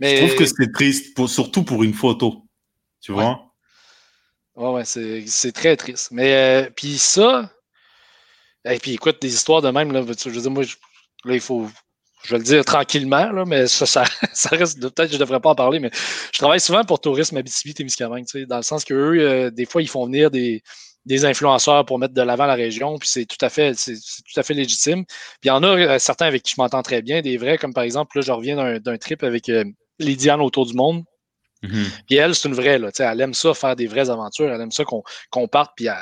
Mais... Je trouve que c'est triste, pour, surtout pour une photo, tu vois? Ouais, ouais, c'est, très triste. Mais euh, puis ça, et puis écoute, des histoires de même, là, je veux dire, moi, là, il faut, je vais le dire tranquillement, mais ça, ça, reste. Peut-être je ne devrais pas en parler, mais je travaille souvent pour Tourisme Abitibi-Témiscamingue, dans le sens que eux, euh, des fois, ils font venir des, influenceurs pour mettre de l'avant la région, puis c'est tout à fait, c'est, tout à fait légitime. Il y en a euh, certains avec qui je m'entends très bien, des vrais, comme par exemple, là, je reviens d'un, trip avec euh, autour du monde. Mhm. Puis elle, c'est une vraie, là, elle aime ça, faire des vraies aventures, elle aime ça qu'on parte, puis elle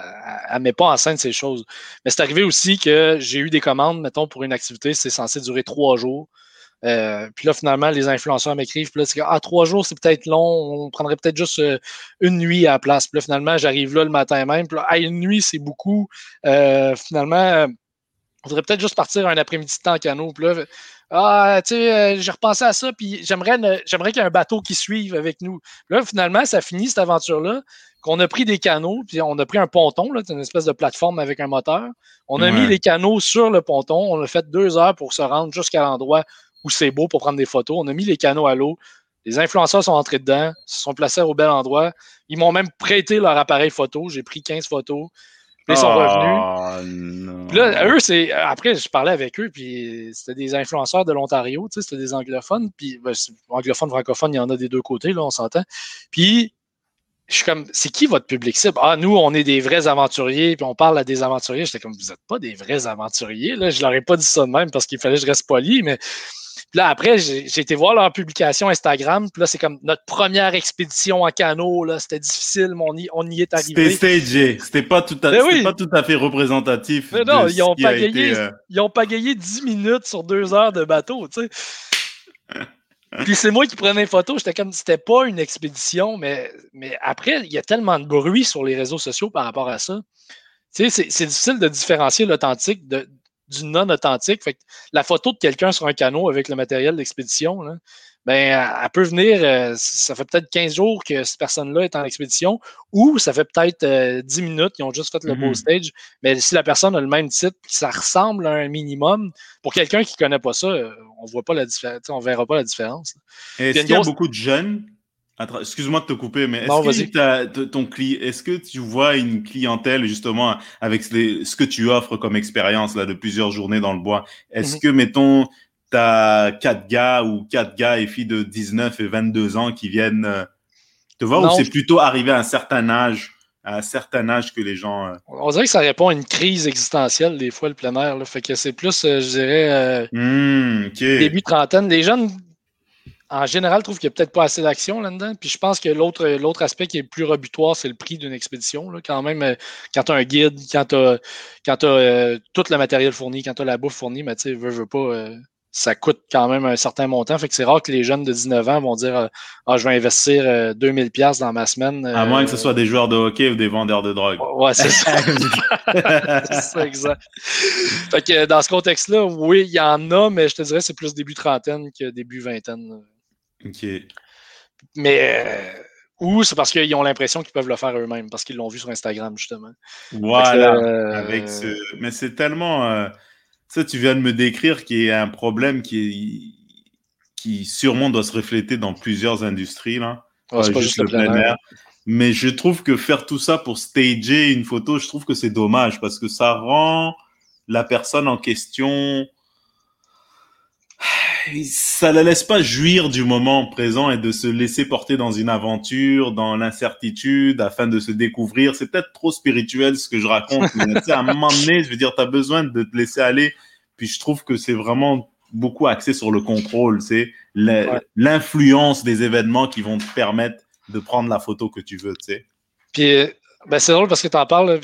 ne met pas en scène ces choses. Mais c'est arrivé aussi que j'ai eu des commandes, mettons, pour une activité, c'est censé durer trois jours. Euh, puis là, finalement, les influenceurs m'écrivent, puis là, c'est ah, trois jours, c'est peut-être long, on prendrait peut-être juste euh, une nuit à la place. Puis là, finalement, j'arrive là le matin même, puis là, une nuit, c'est beaucoup. Euh, finalement, on devrait peut-être juste partir un après-midi de temps en canot. Puis là, ah, tu sais, euh, j'ai repensé à ça, puis j'aimerais, j'aimerais qu'il y ait un bateau qui suive avec nous. Là, finalement, ça finit cette aventure-là, qu'on a pris des canaux, puis on a pris un ponton, là, une espèce de plateforme avec un moteur. On a mis les canaux sur le ponton. On a fait deux heures pour se rendre jusqu'à l'endroit où c'est beau pour prendre des photos. On a mis les canaux à l'eau. Les influenceurs sont entrés dedans, se sont placés au bel endroit. Ils m'ont même prêté leur appareil photo. J'ai pris 15 photos. Ils sont revenus. Là, eux, c'est. Après, je parlais avec eux, puis c'était des influenceurs de l'Ontario, tu sais, c'était des anglophones. Puis ben, anglophones, francophones, il y en a des deux côtés, là, on s'entend. Puis je suis comme, c'est qui votre public cible? Ah, nous, on est des vrais aventuriers, puis on parle à des aventuriers. J'étais comme, vous n'êtes pas des vrais aventuriers. Là. Je leur ai pas dit ça de même parce qu'il fallait que je reste poli, mais puis là, après, j'ai été voir leur publication Instagram. Puis là, c'est comme notre première expédition en canot. C'était difficile, mais on y, on y est arrivé. C'était stagé. C'était pas, tout à, ben pas tout à fait représentatif. Mais non, ils, ont pagayé, euh, ils ont pagayé 10 minutes sur deux heures de bateau. Tu sais. Puis c'est moi qui prenais les photos. J'étais comme, c'était pas une expédition, mais, après, il y a tellement de bruit sur les réseaux sociaux par rapport à ça. Tu sais, c'est difficile de différencier l'authentique du non authentique. Fait la photo de quelqu'un sur un canot avec le matériel d'expédition, ben, elle peut venir, euh, ça fait peut-être 15 jours que cette personne-là est en expédition, ou ça fait peut-être 10 euh, minutes qu'ils ont juste fait le beau mm-hmm. stage. Mais si la personne a le même titre, puis ça ressemble à un minimum, pour quelqu'un qui ne connaît pas ça, euh, on voit pas la différence, on verra pas la différence. Est-ce qu'il y a beaucoup de jeunes? Excuse-moi de te couper, mais est-ce que, ton est-ce que tu vois une clientèle justement avec ce que tu offres comme expérience là de plusieurs journées dans le bois? Est-ce mhm. que mettons tu as quatre gars ou quatre gars et filles de 19 et 22 ans qui viennent euh, te voir ou c'est plutôt arrivé à un certain âge à un certain âge que les gens. Euh, On dirait que ça répond à une crise existentielle, des fois, le plein air. Fait que c'est plus, euh, je dirais, hmm, début trentaine. Les jeunes en général, je trouve qu'il n'y a peut-être pas assez d'action là-dedans. Puis je pense que l'autre, l'autre aspect qui est le plus rebutoire, c'est le prix d'une expédition. Là. Quand même, euh, quand tu as un guide, quand tu as, quand euh, tout le matériel fourni, quand tu as la bouffe fournie, mais tu sais, veux, veux pas, euh, ça coûte quand même un certain montant. Fait que c'est rare que les jeunes de 19 ans vont dire Ah, je vais investir 2000$ dans ma semaine. à moins que ce soit des joueurs de hockey ou des vendeurs de drogue. Ouais, c'est ça. c'est ça, exact. Fait que dans ce contexte-là, oui, il y en a, mais je te dirais c'est plus début trentaine que début vingtaine. OK. Mais. Euh, ou c'est parce qu'ils ont l'impression qu'ils peuvent le faire eux-mêmes, parce qu'ils l'ont vu sur Instagram, justement. Voilà. Euh, mais c'est tellement. Euh, ça, tu viens de me décrire qu'il y a un problème qui, qui sûrement doit se refléter dans plusieurs industries, là. pas juste, le plein air. Mais je trouve que faire tout ça pour stager une photo, je trouve que c'est dommage parce que ça rend la personne en question ça ne la laisse pas jouir du moment présent et de se laisser porter dans une aventure, dans l'incertitude, afin de se découvrir. C'est peut-être trop spirituel ce que je raconte, mais à un moment donné, je veux dire, tu as besoin de te laisser aller. Puis je trouve que c'est vraiment beaucoup axé sur le contrôle, c'est l'influence des événements qui vont te permettre de prendre la photo que tu veux, tu sais. Puis, ben c'est drôle parce que tu en parles,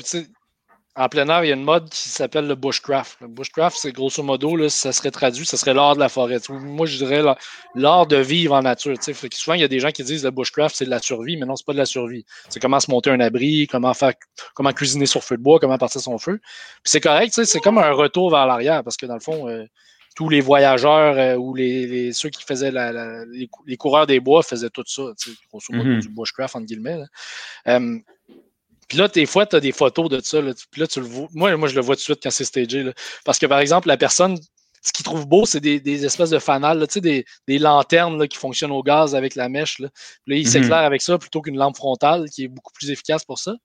en plein air, il y a une mode qui s'appelle le bushcraft. Le bushcraft, c'est grosso modo, là, ça serait traduit, ça serait l'art de la forêt. Moi, je dirais l'art de vivre en nature. souvent, il y a des gens qui disent que le bushcraft, c'est de la survie, mais non, c'est pas de la survie. C'est comment se monter un abri, comment faire, comment cuisiner sur feu de bois, comment partir son feu. c'est correct, c'est comme un retour vers l'arrière, parce que dans le fond, euh, tous les voyageurs euh, ou les, ceux qui faisaient les, coureurs des bois faisaient tout ça, grosso modo, mm-hmm. du bushcraft, entre guillemets. Puis là, des fois, tu as des photos de ça. Là, puis là, tu le vois. Moi, moi, je le vois tout de suite quand c'est stagé. Là. Parce que, par exemple, la personne, ce qu'il trouve beau, c'est des, espèces de fanales, des, des lanternes là, qui fonctionnent au gaz avec la mèche. Là, là il mhm. s'éclaire avec ça plutôt qu'une lampe frontale qui est beaucoup plus efficace pour ça.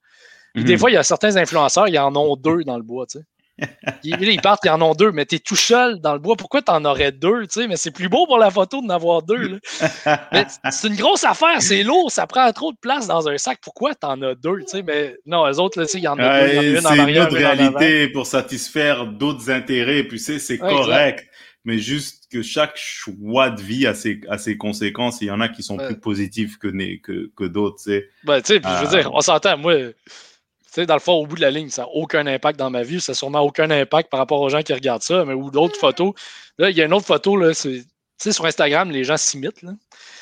Puis des mhm. fois, il y a certains influenceurs, ils en ont deux dans le bois. Tu sais ils, partent, ils en ont deux, mais tu es tout seul dans le bois. Pourquoi tu en aurais deux? Mais c'est plus beau pour la photo d'en avoir deux. c'est une grosse affaire, c'est lourd, ça prend trop de place dans un sac. Pourquoi tu en as deux? Mais non, les autres, il y en a deux. une C'est une autre réalité pour satisfaire d'autres intérêts. Puis c'est correct. Mais juste que chaque choix de vie a ses, a ses conséquences. Il y en a qui sont plus positifs que, que, que d'autres. Ben, je veux euh, dire, on s'entend, moi dans le fond, au bout de la ligne, ça n'a aucun impact dans ma vie. Ça n'a sûrement aucun impact par rapport aux gens qui regardent ça. Mais ou d'autres photos. Là, il y a une autre photo, là, c'est. sur Instagram, les gens s'imitent.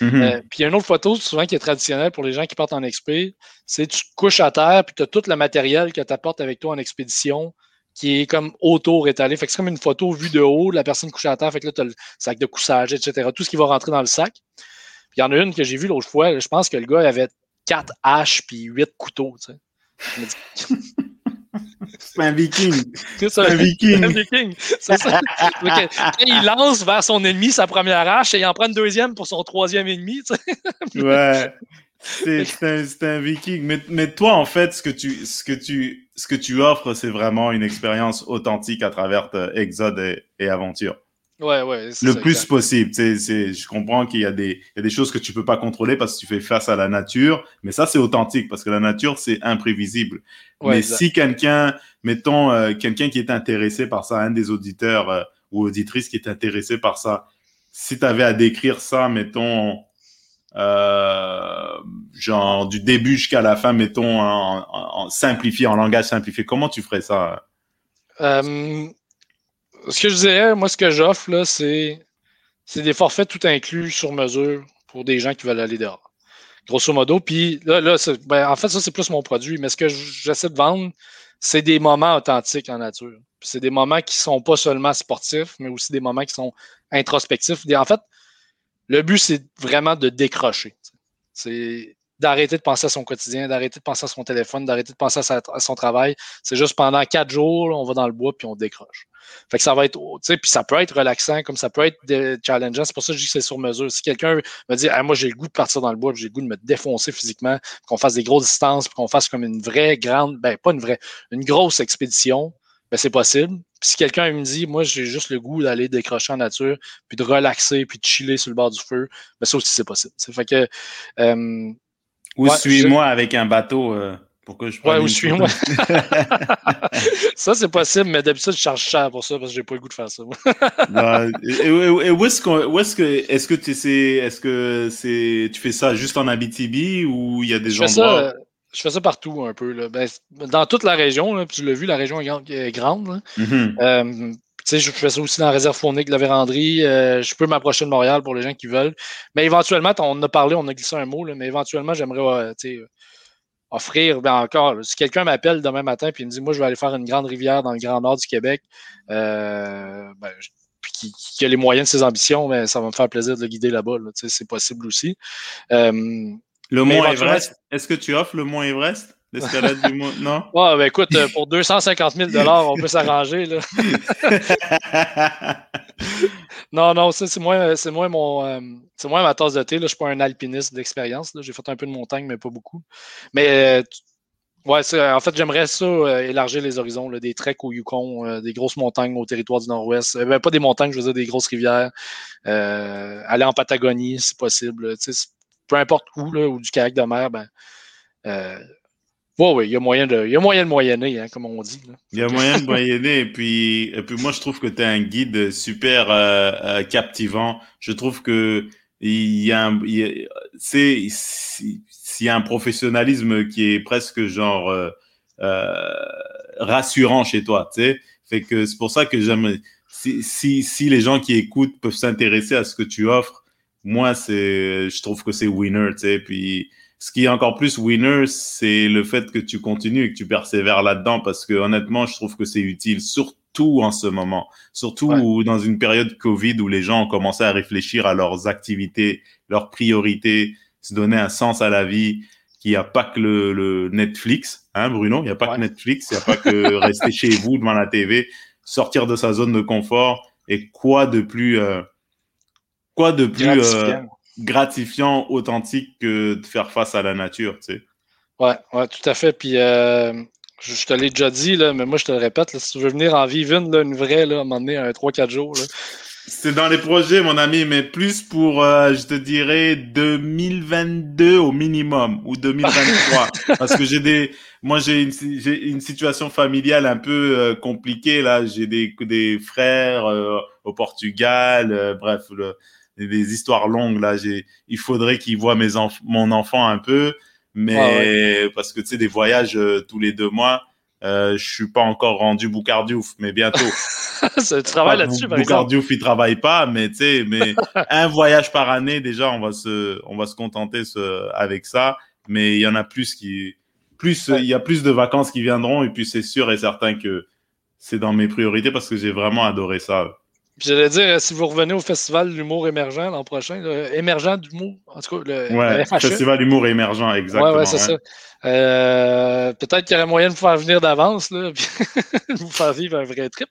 Mm-hmm. Euh, puis il y a une autre photo, souvent qui est traditionnelle pour les gens qui partent en expé. C'est tu te couches à terre, puis tu as tout le matériel que tu apportes avec toi en expédition qui est comme autour étalé. Fait que c'est comme une photo vue de haut, la personne couchée à terre. Fait que là, tu as le sac de couchage, etc. Tout ce qui va rentrer dans le sac. Puis il y en a une que j'ai vue l'autre fois. Je pense que le gars avait quatre haches puis huit couteaux. C'est un viking. C'est un viking. un viking. C'est ça. il lance vers son ennemi sa première hache et il en prend une deuxième pour son troisième ennemi. ouais. C'est un, viking. Mais, mais, toi, en fait, ce que tu, ce que tu, ce que tu offres, c'est vraiment une expérience authentique à travers Exode et, et Aventure. Ouais, ouais. Le plus possible. C'est, c'est, je comprends qu'il y a, des, il y a des choses que tu peux pas contrôler parce que tu fais face à la nature, mais ça, c'est authentique parce que la nature, c'est imprévisible. mais si quelqu'un, mettons, euh, quelqu'un qui est intéressé par ça, un des auditeurs euh, ou auditrices qui est intéressé par ça, si tu avais à décrire ça, mettons, euh, genre du début jusqu'à la fin, mettons, en, en, simplifié, en langage simplifié, comment tu ferais ça? Ce que je dirais, moi, ce que j'offre, c'est, des forfaits tout inclus sur mesure pour des gens qui veulent aller dehors. Grosso modo. Puis là, là ben, en fait, ça, c'est plus mon produit. Mais ce que j'essaie de vendre, c'est des moments authentiques en nature. c'est des moments qui sont pas seulement sportifs, mais aussi des moments qui sont introspectifs. En fait, le but, c'est vraiment de décrocher. C'est d'arrêter de penser à son quotidien, d'arrêter de penser à son téléphone, d'arrêter de penser à, son travail. C'est juste pendant quatre jours, on va dans le bois puis on décroche. Fait que ça va être, tu sais, puis ça peut être relaxant, comme ça peut être challengeant. C'est pour ça que je dis que c'est sur mesure. Si quelqu'un me dit, ah, moi, j'ai le goût de partir dans le bois, j'ai le goût de me défoncer physiquement, qu'on fasse des grosses distances, qu'on fasse comme une vraie grande, ben, pas une vraie, une grosse expédition, ben, c'est possible. Puis si quelqu'un me dit, moi, j'ai juste le goût d'aller décrocher en nature, puis de relaxer, puis de chiller sur le bord du feu, ben, ça aussi, c'est possible. Fait que, euh, ou suis-moi avec un bateau. Euh, pour que je ouais, ou suis-moi. ça, c'est possible, mais d'habitude, je charge cher pour ça parce que j'ai pas le goût de faire ça. et, où est-ce que, est-ce que, est-ce que tu est-ce que c'est, tu fais ça juste en Abitibi ou il y a des je endroits? Fais ça, je fais ça partout un peu. Là. Ben, dans toute la région, là, puis tu l'as vu, la région est grande. Mm-hmm. Euh, sais, je fais ça aussi dans la réserve faunique de la Vérandrie. Euh, je peux m'approcher de Montréal pour les gens qui veulent. Mais éventuellement, on a parlé, on a glissé un mot, là, mais éventuellement, j'aimerais euh, offrir, ben encore, si quelqu'un m'appelle demain matin et me dit, moi, je vais aller faire une grande rivière dans le Grand Nord du Québec, euh, ben, puis qui, a les moyens de ses ambitions, ben, ça va me faire plaisir de le guider là-bas. c'est possible aussi. le Mont Everest, est-ce que tu offres le Mont Everest? L'escalade du mois, non? Ouais, ben écoute, euh, pour 250 000 on peut s'arranger, là. non, non, ça, c'est moins, c'est moins mon, euh, c'est moins ma tasse de thé, là. Je suis pas un alpiniste d'expérience, J'ai fait un peu de montagne, mais pas beaucoup. Mais, euh, ouais, en fait, j'aimerais ça, élargir les horizons, là, des treks au Yukon, des grosses montagnes au territoire du Nord-Ouest. Ben, pas des montagnes, je veux dire des grosses rivières. aller en Patagonie, si possible. peu importe où, là, ou du kayak de mer, ben, oui, oui, il y a moyen de, il y a moyen de moyenner, hein, comme on dit. Il y a moyen de moyenner, et puis, et puis moi, je trouve que tu es un guide super euh, euh, captivant. Je trouve que il y a un, c'est, s'il y a un professionnalisme qui est presque genre euh, euh, rassurant chez toi, tu sais. Fait que c'est pour ça que j'aime, si, si, si les gens qui écoutent peuvent s'intéresser à ce que tu offres, moi, c'est, je trouve que c'est winner, tu sais. Puis, ce qui est encore plus winner, c'est le fait que tu continues et que tu persévères là-dedans parce que honnêtement, je trouve que c'est utile, surtout en ce moment, surtout dans une période Covid où les gens ont commencé à réfléchir à leurs activités, leurs priorités, se donner un sens à la vie, qu'il n'y a pas que le, Netflix, hein Bruno, il n'y a pas que Netflix, il n'y a pas que rester chez vous devant la TV, sortir de sa zone de confort et quoi de plus, euh, quoi de plus gratifiant, authentique que de faire face à la nature, tu sais. Ouais, ouais, tout à fait. Puis euh, je, te l'ai déjà dit, là, mais moi je te le répète, si tu veux venir en vivre une, une vraie, là, à un moment donné, un 3-4 jours. C'est dans les projets, mon ami, mais plus pour, euh, je te dirais, 2022 au minimum ou 2023. parce que j'ai des, moi j'ai une, une, situation familiale un peu euh, compliquée là. J'ai des, des frères au Portugal, bref. Le, des histoires longues là. J'ai, il faudrait qu'il voit mes mon enfant un peu, mais parce que tu sais des voyages euh, tous les deux mois. Euh, je suis pas encore rendu Boucardiouf, mais bientôt. tu travailles là-dessus, par Boucardiouf, il travaille pas, mais tu sais, mais un voyage par année, déjà, on va se, on va se contenter ce, avec ça. Mais il y en a plus qui, plus, il y a plus de vacances qui viendront, et puis c'est sûr et certain que c'est dans mes priorités parce que j'ai vraiment adoré ça. J'allais dire, si vous revenez au Festival de l'humour émergent l'an prochain, émergent d'humour, en tout cas, le, ouais, e. Festival d'humour émergent, exactement. Ouais, ouais, c'est ça. Euh, peut-être qu'il y aurait moyen de vous faire venir d'avance, là, puis vous faire vivre un vrai trip.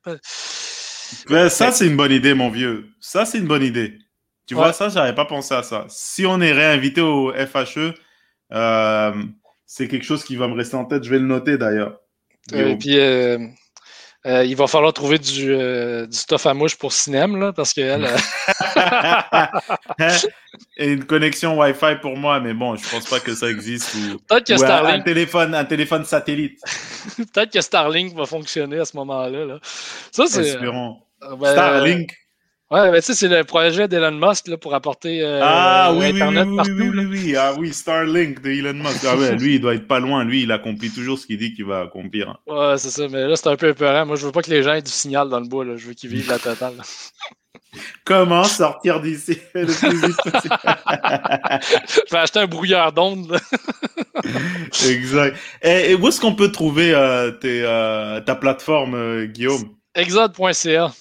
Ben, ça, c'est une bonne idée, mon vieux. Ça, c'est une bonne idée. Tu vois, ça, j'avais pas pensé à ça. Si on est réinvité au FHE, c'est quelque chose qui va me rester en tête. Je vais le noter d'ailleurs. Et puis, euh, il va falloir trouver du, euh, du stuff à mouche pour cinéma, là, parce qu'elle. Et une connexion Wi-Fi pour moi, mais bon, je pense pas que ça existe. Ou, Peut-être que Starlink. Un, téléphone, un téléphone satellite. Peut-être que Starlink va fonctionner à ce moment-là. Là. Ça, c'est. Espérons. Ben, Starlink. Ouais, mais tu sais, c'est le projet d'Elon Musk là, pour apporter euh, ah, oui, Internet oui, partout. Oui, oui, oui, ah oui, Starlink de Elon Musk. Ah ouais, lui, il doit être pas loin. Lui, il accomplit toujours ce qu'il dit qu'il va accomplir. Ouais, c'est ça. Mais là, c'est un peu épeurant. Moi, je veux pas que les gens aient du signal dans le bois. Là. Je veux qu'ils vivent la totale. Comment sortir d'ici? Le plus vite possible? je vais acheter un brouilleur d'ondes. exact. Et, où est-ce qu'on peut trouver euh, tes, euh, ta plateforme, Guillaume? Exode.ca.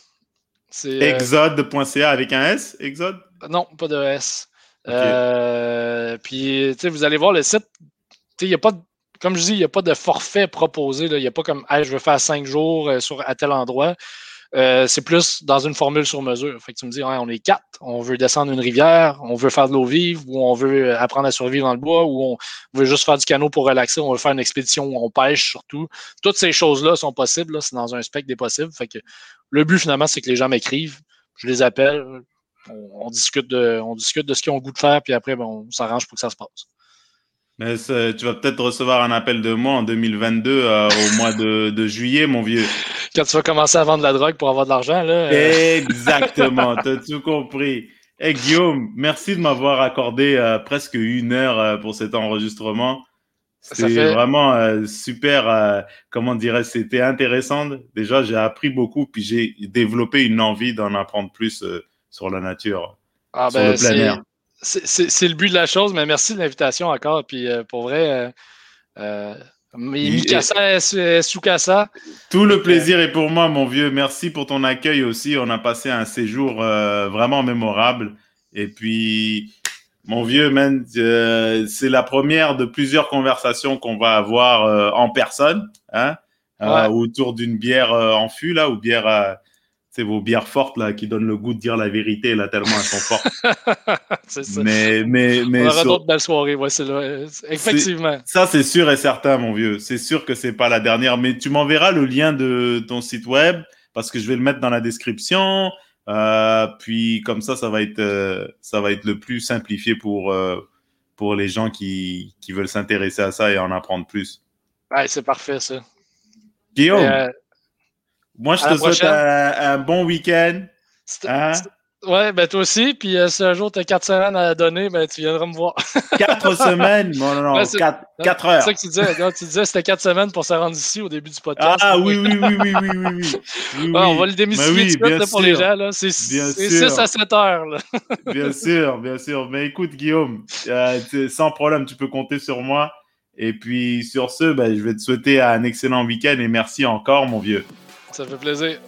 Euh, Exode.ca avec un S, Exode? Non, pas de S. Euh, puis, vous allez voir le site. Il n'y a pas comme je dis, il n'y a pas de forfait proposé. Il n'y a pas comme je veux faire cinq jours euh, sur, à tel endroit. C'est plus dans une formule sur mesure. Tu me dis, on est quatre, on veut descendre une rivière, on veut faire de l'eau vive, ou on veut apprendre à survivre dans le bois, ou on veut juste faire du canot pour relaxer, on veut faire une expédition où on pêche surtout. Toutes ces choses-là sont possibles. C'est dans un spectre des possibles. Le but, finalement, c'est que les gens m'écrivent, je les appelle, on, discute, de, on discute de ce qu'ils ont le goût de faire, puis après, ben, on s'arrange pour que ça se passe. Mais tu vas peut-être recevoir un appel de moi en 2022 euh, au mois de, juillet, mon vieux. Quand tu vas commencer à vendre de la drogue pour avoir de l'argent, là. Euh. Exactement, tu as tout compris. Hey Guillaume, merci de m'avoir accordé euh, presque une heure pour cet enregistrement. C'était vraiment euh, super, euh, comment dirais c'était intéressant. Déjà, j'ai appris beaucoup, puis j'ai développé une envie d'en apprendre plus euh, sur la nature, ah, sur ben, le plein air. C'est le but de la chose, mais merci de l'invitation encore. Puis pour vrai, Mikasa Sukasa. Tout le plaisir est pour moi, mon vieux. Merci pour ton accueil aussi. On a passé un séjour vraiment mémorable. Et puis, mon vieux, man, euh, c'est la première de plusieurs conversations qu'on va avoir euh, en personne, hein, euh, autour d'une bière en fût, là, ou bière, c'est vos bières fortes, là, qui donnent le goût de dire la vérité, là, tellement elles sont fortes. c'est ça. Mais, mais, mais. On aura d'autres belles soirées, ouais, c'est Effectivement. Ça, c'est sûr et certain, mon vieux. C'est sûr que c'est pas la dernière, mais tu m'enverras le lien de ton site web, parce que je vais le mettre dans la description. Euh, puis comme ça, ça va être, euh, ça va être le plus simplifié pour, euh, pour les gens qui, qui veulent s'intéresser à ça et en apprendre plus. Ouais, c'est parfait ça. Guillaume, moi je te souhaite un, bon week-end. Hein? Ouais, ben toi aussi. Puis euh, si un jour tu as quatre semaines à donner, ben tu viendras me voir. quatre semaines? Non, non, non, quatre, heures. C'est ça que tu disais. tu disais que c'était quatre semaines pour se rendre ici au début du podcast. Ah oui, oui, oui, oui, oui, oui. oui. on va le démystifier oui, pour les gens. Là. C'est, 6 à 7 heures. Là. bien sûr, bien sûr. Mais écoute, Guillaume, euh, sans problème, tu peux compter sur moi. Et puis sur ce, ben, je vais te souhaiter un excellent week-end et merci encore, mon vieux. Ça fait plaisir.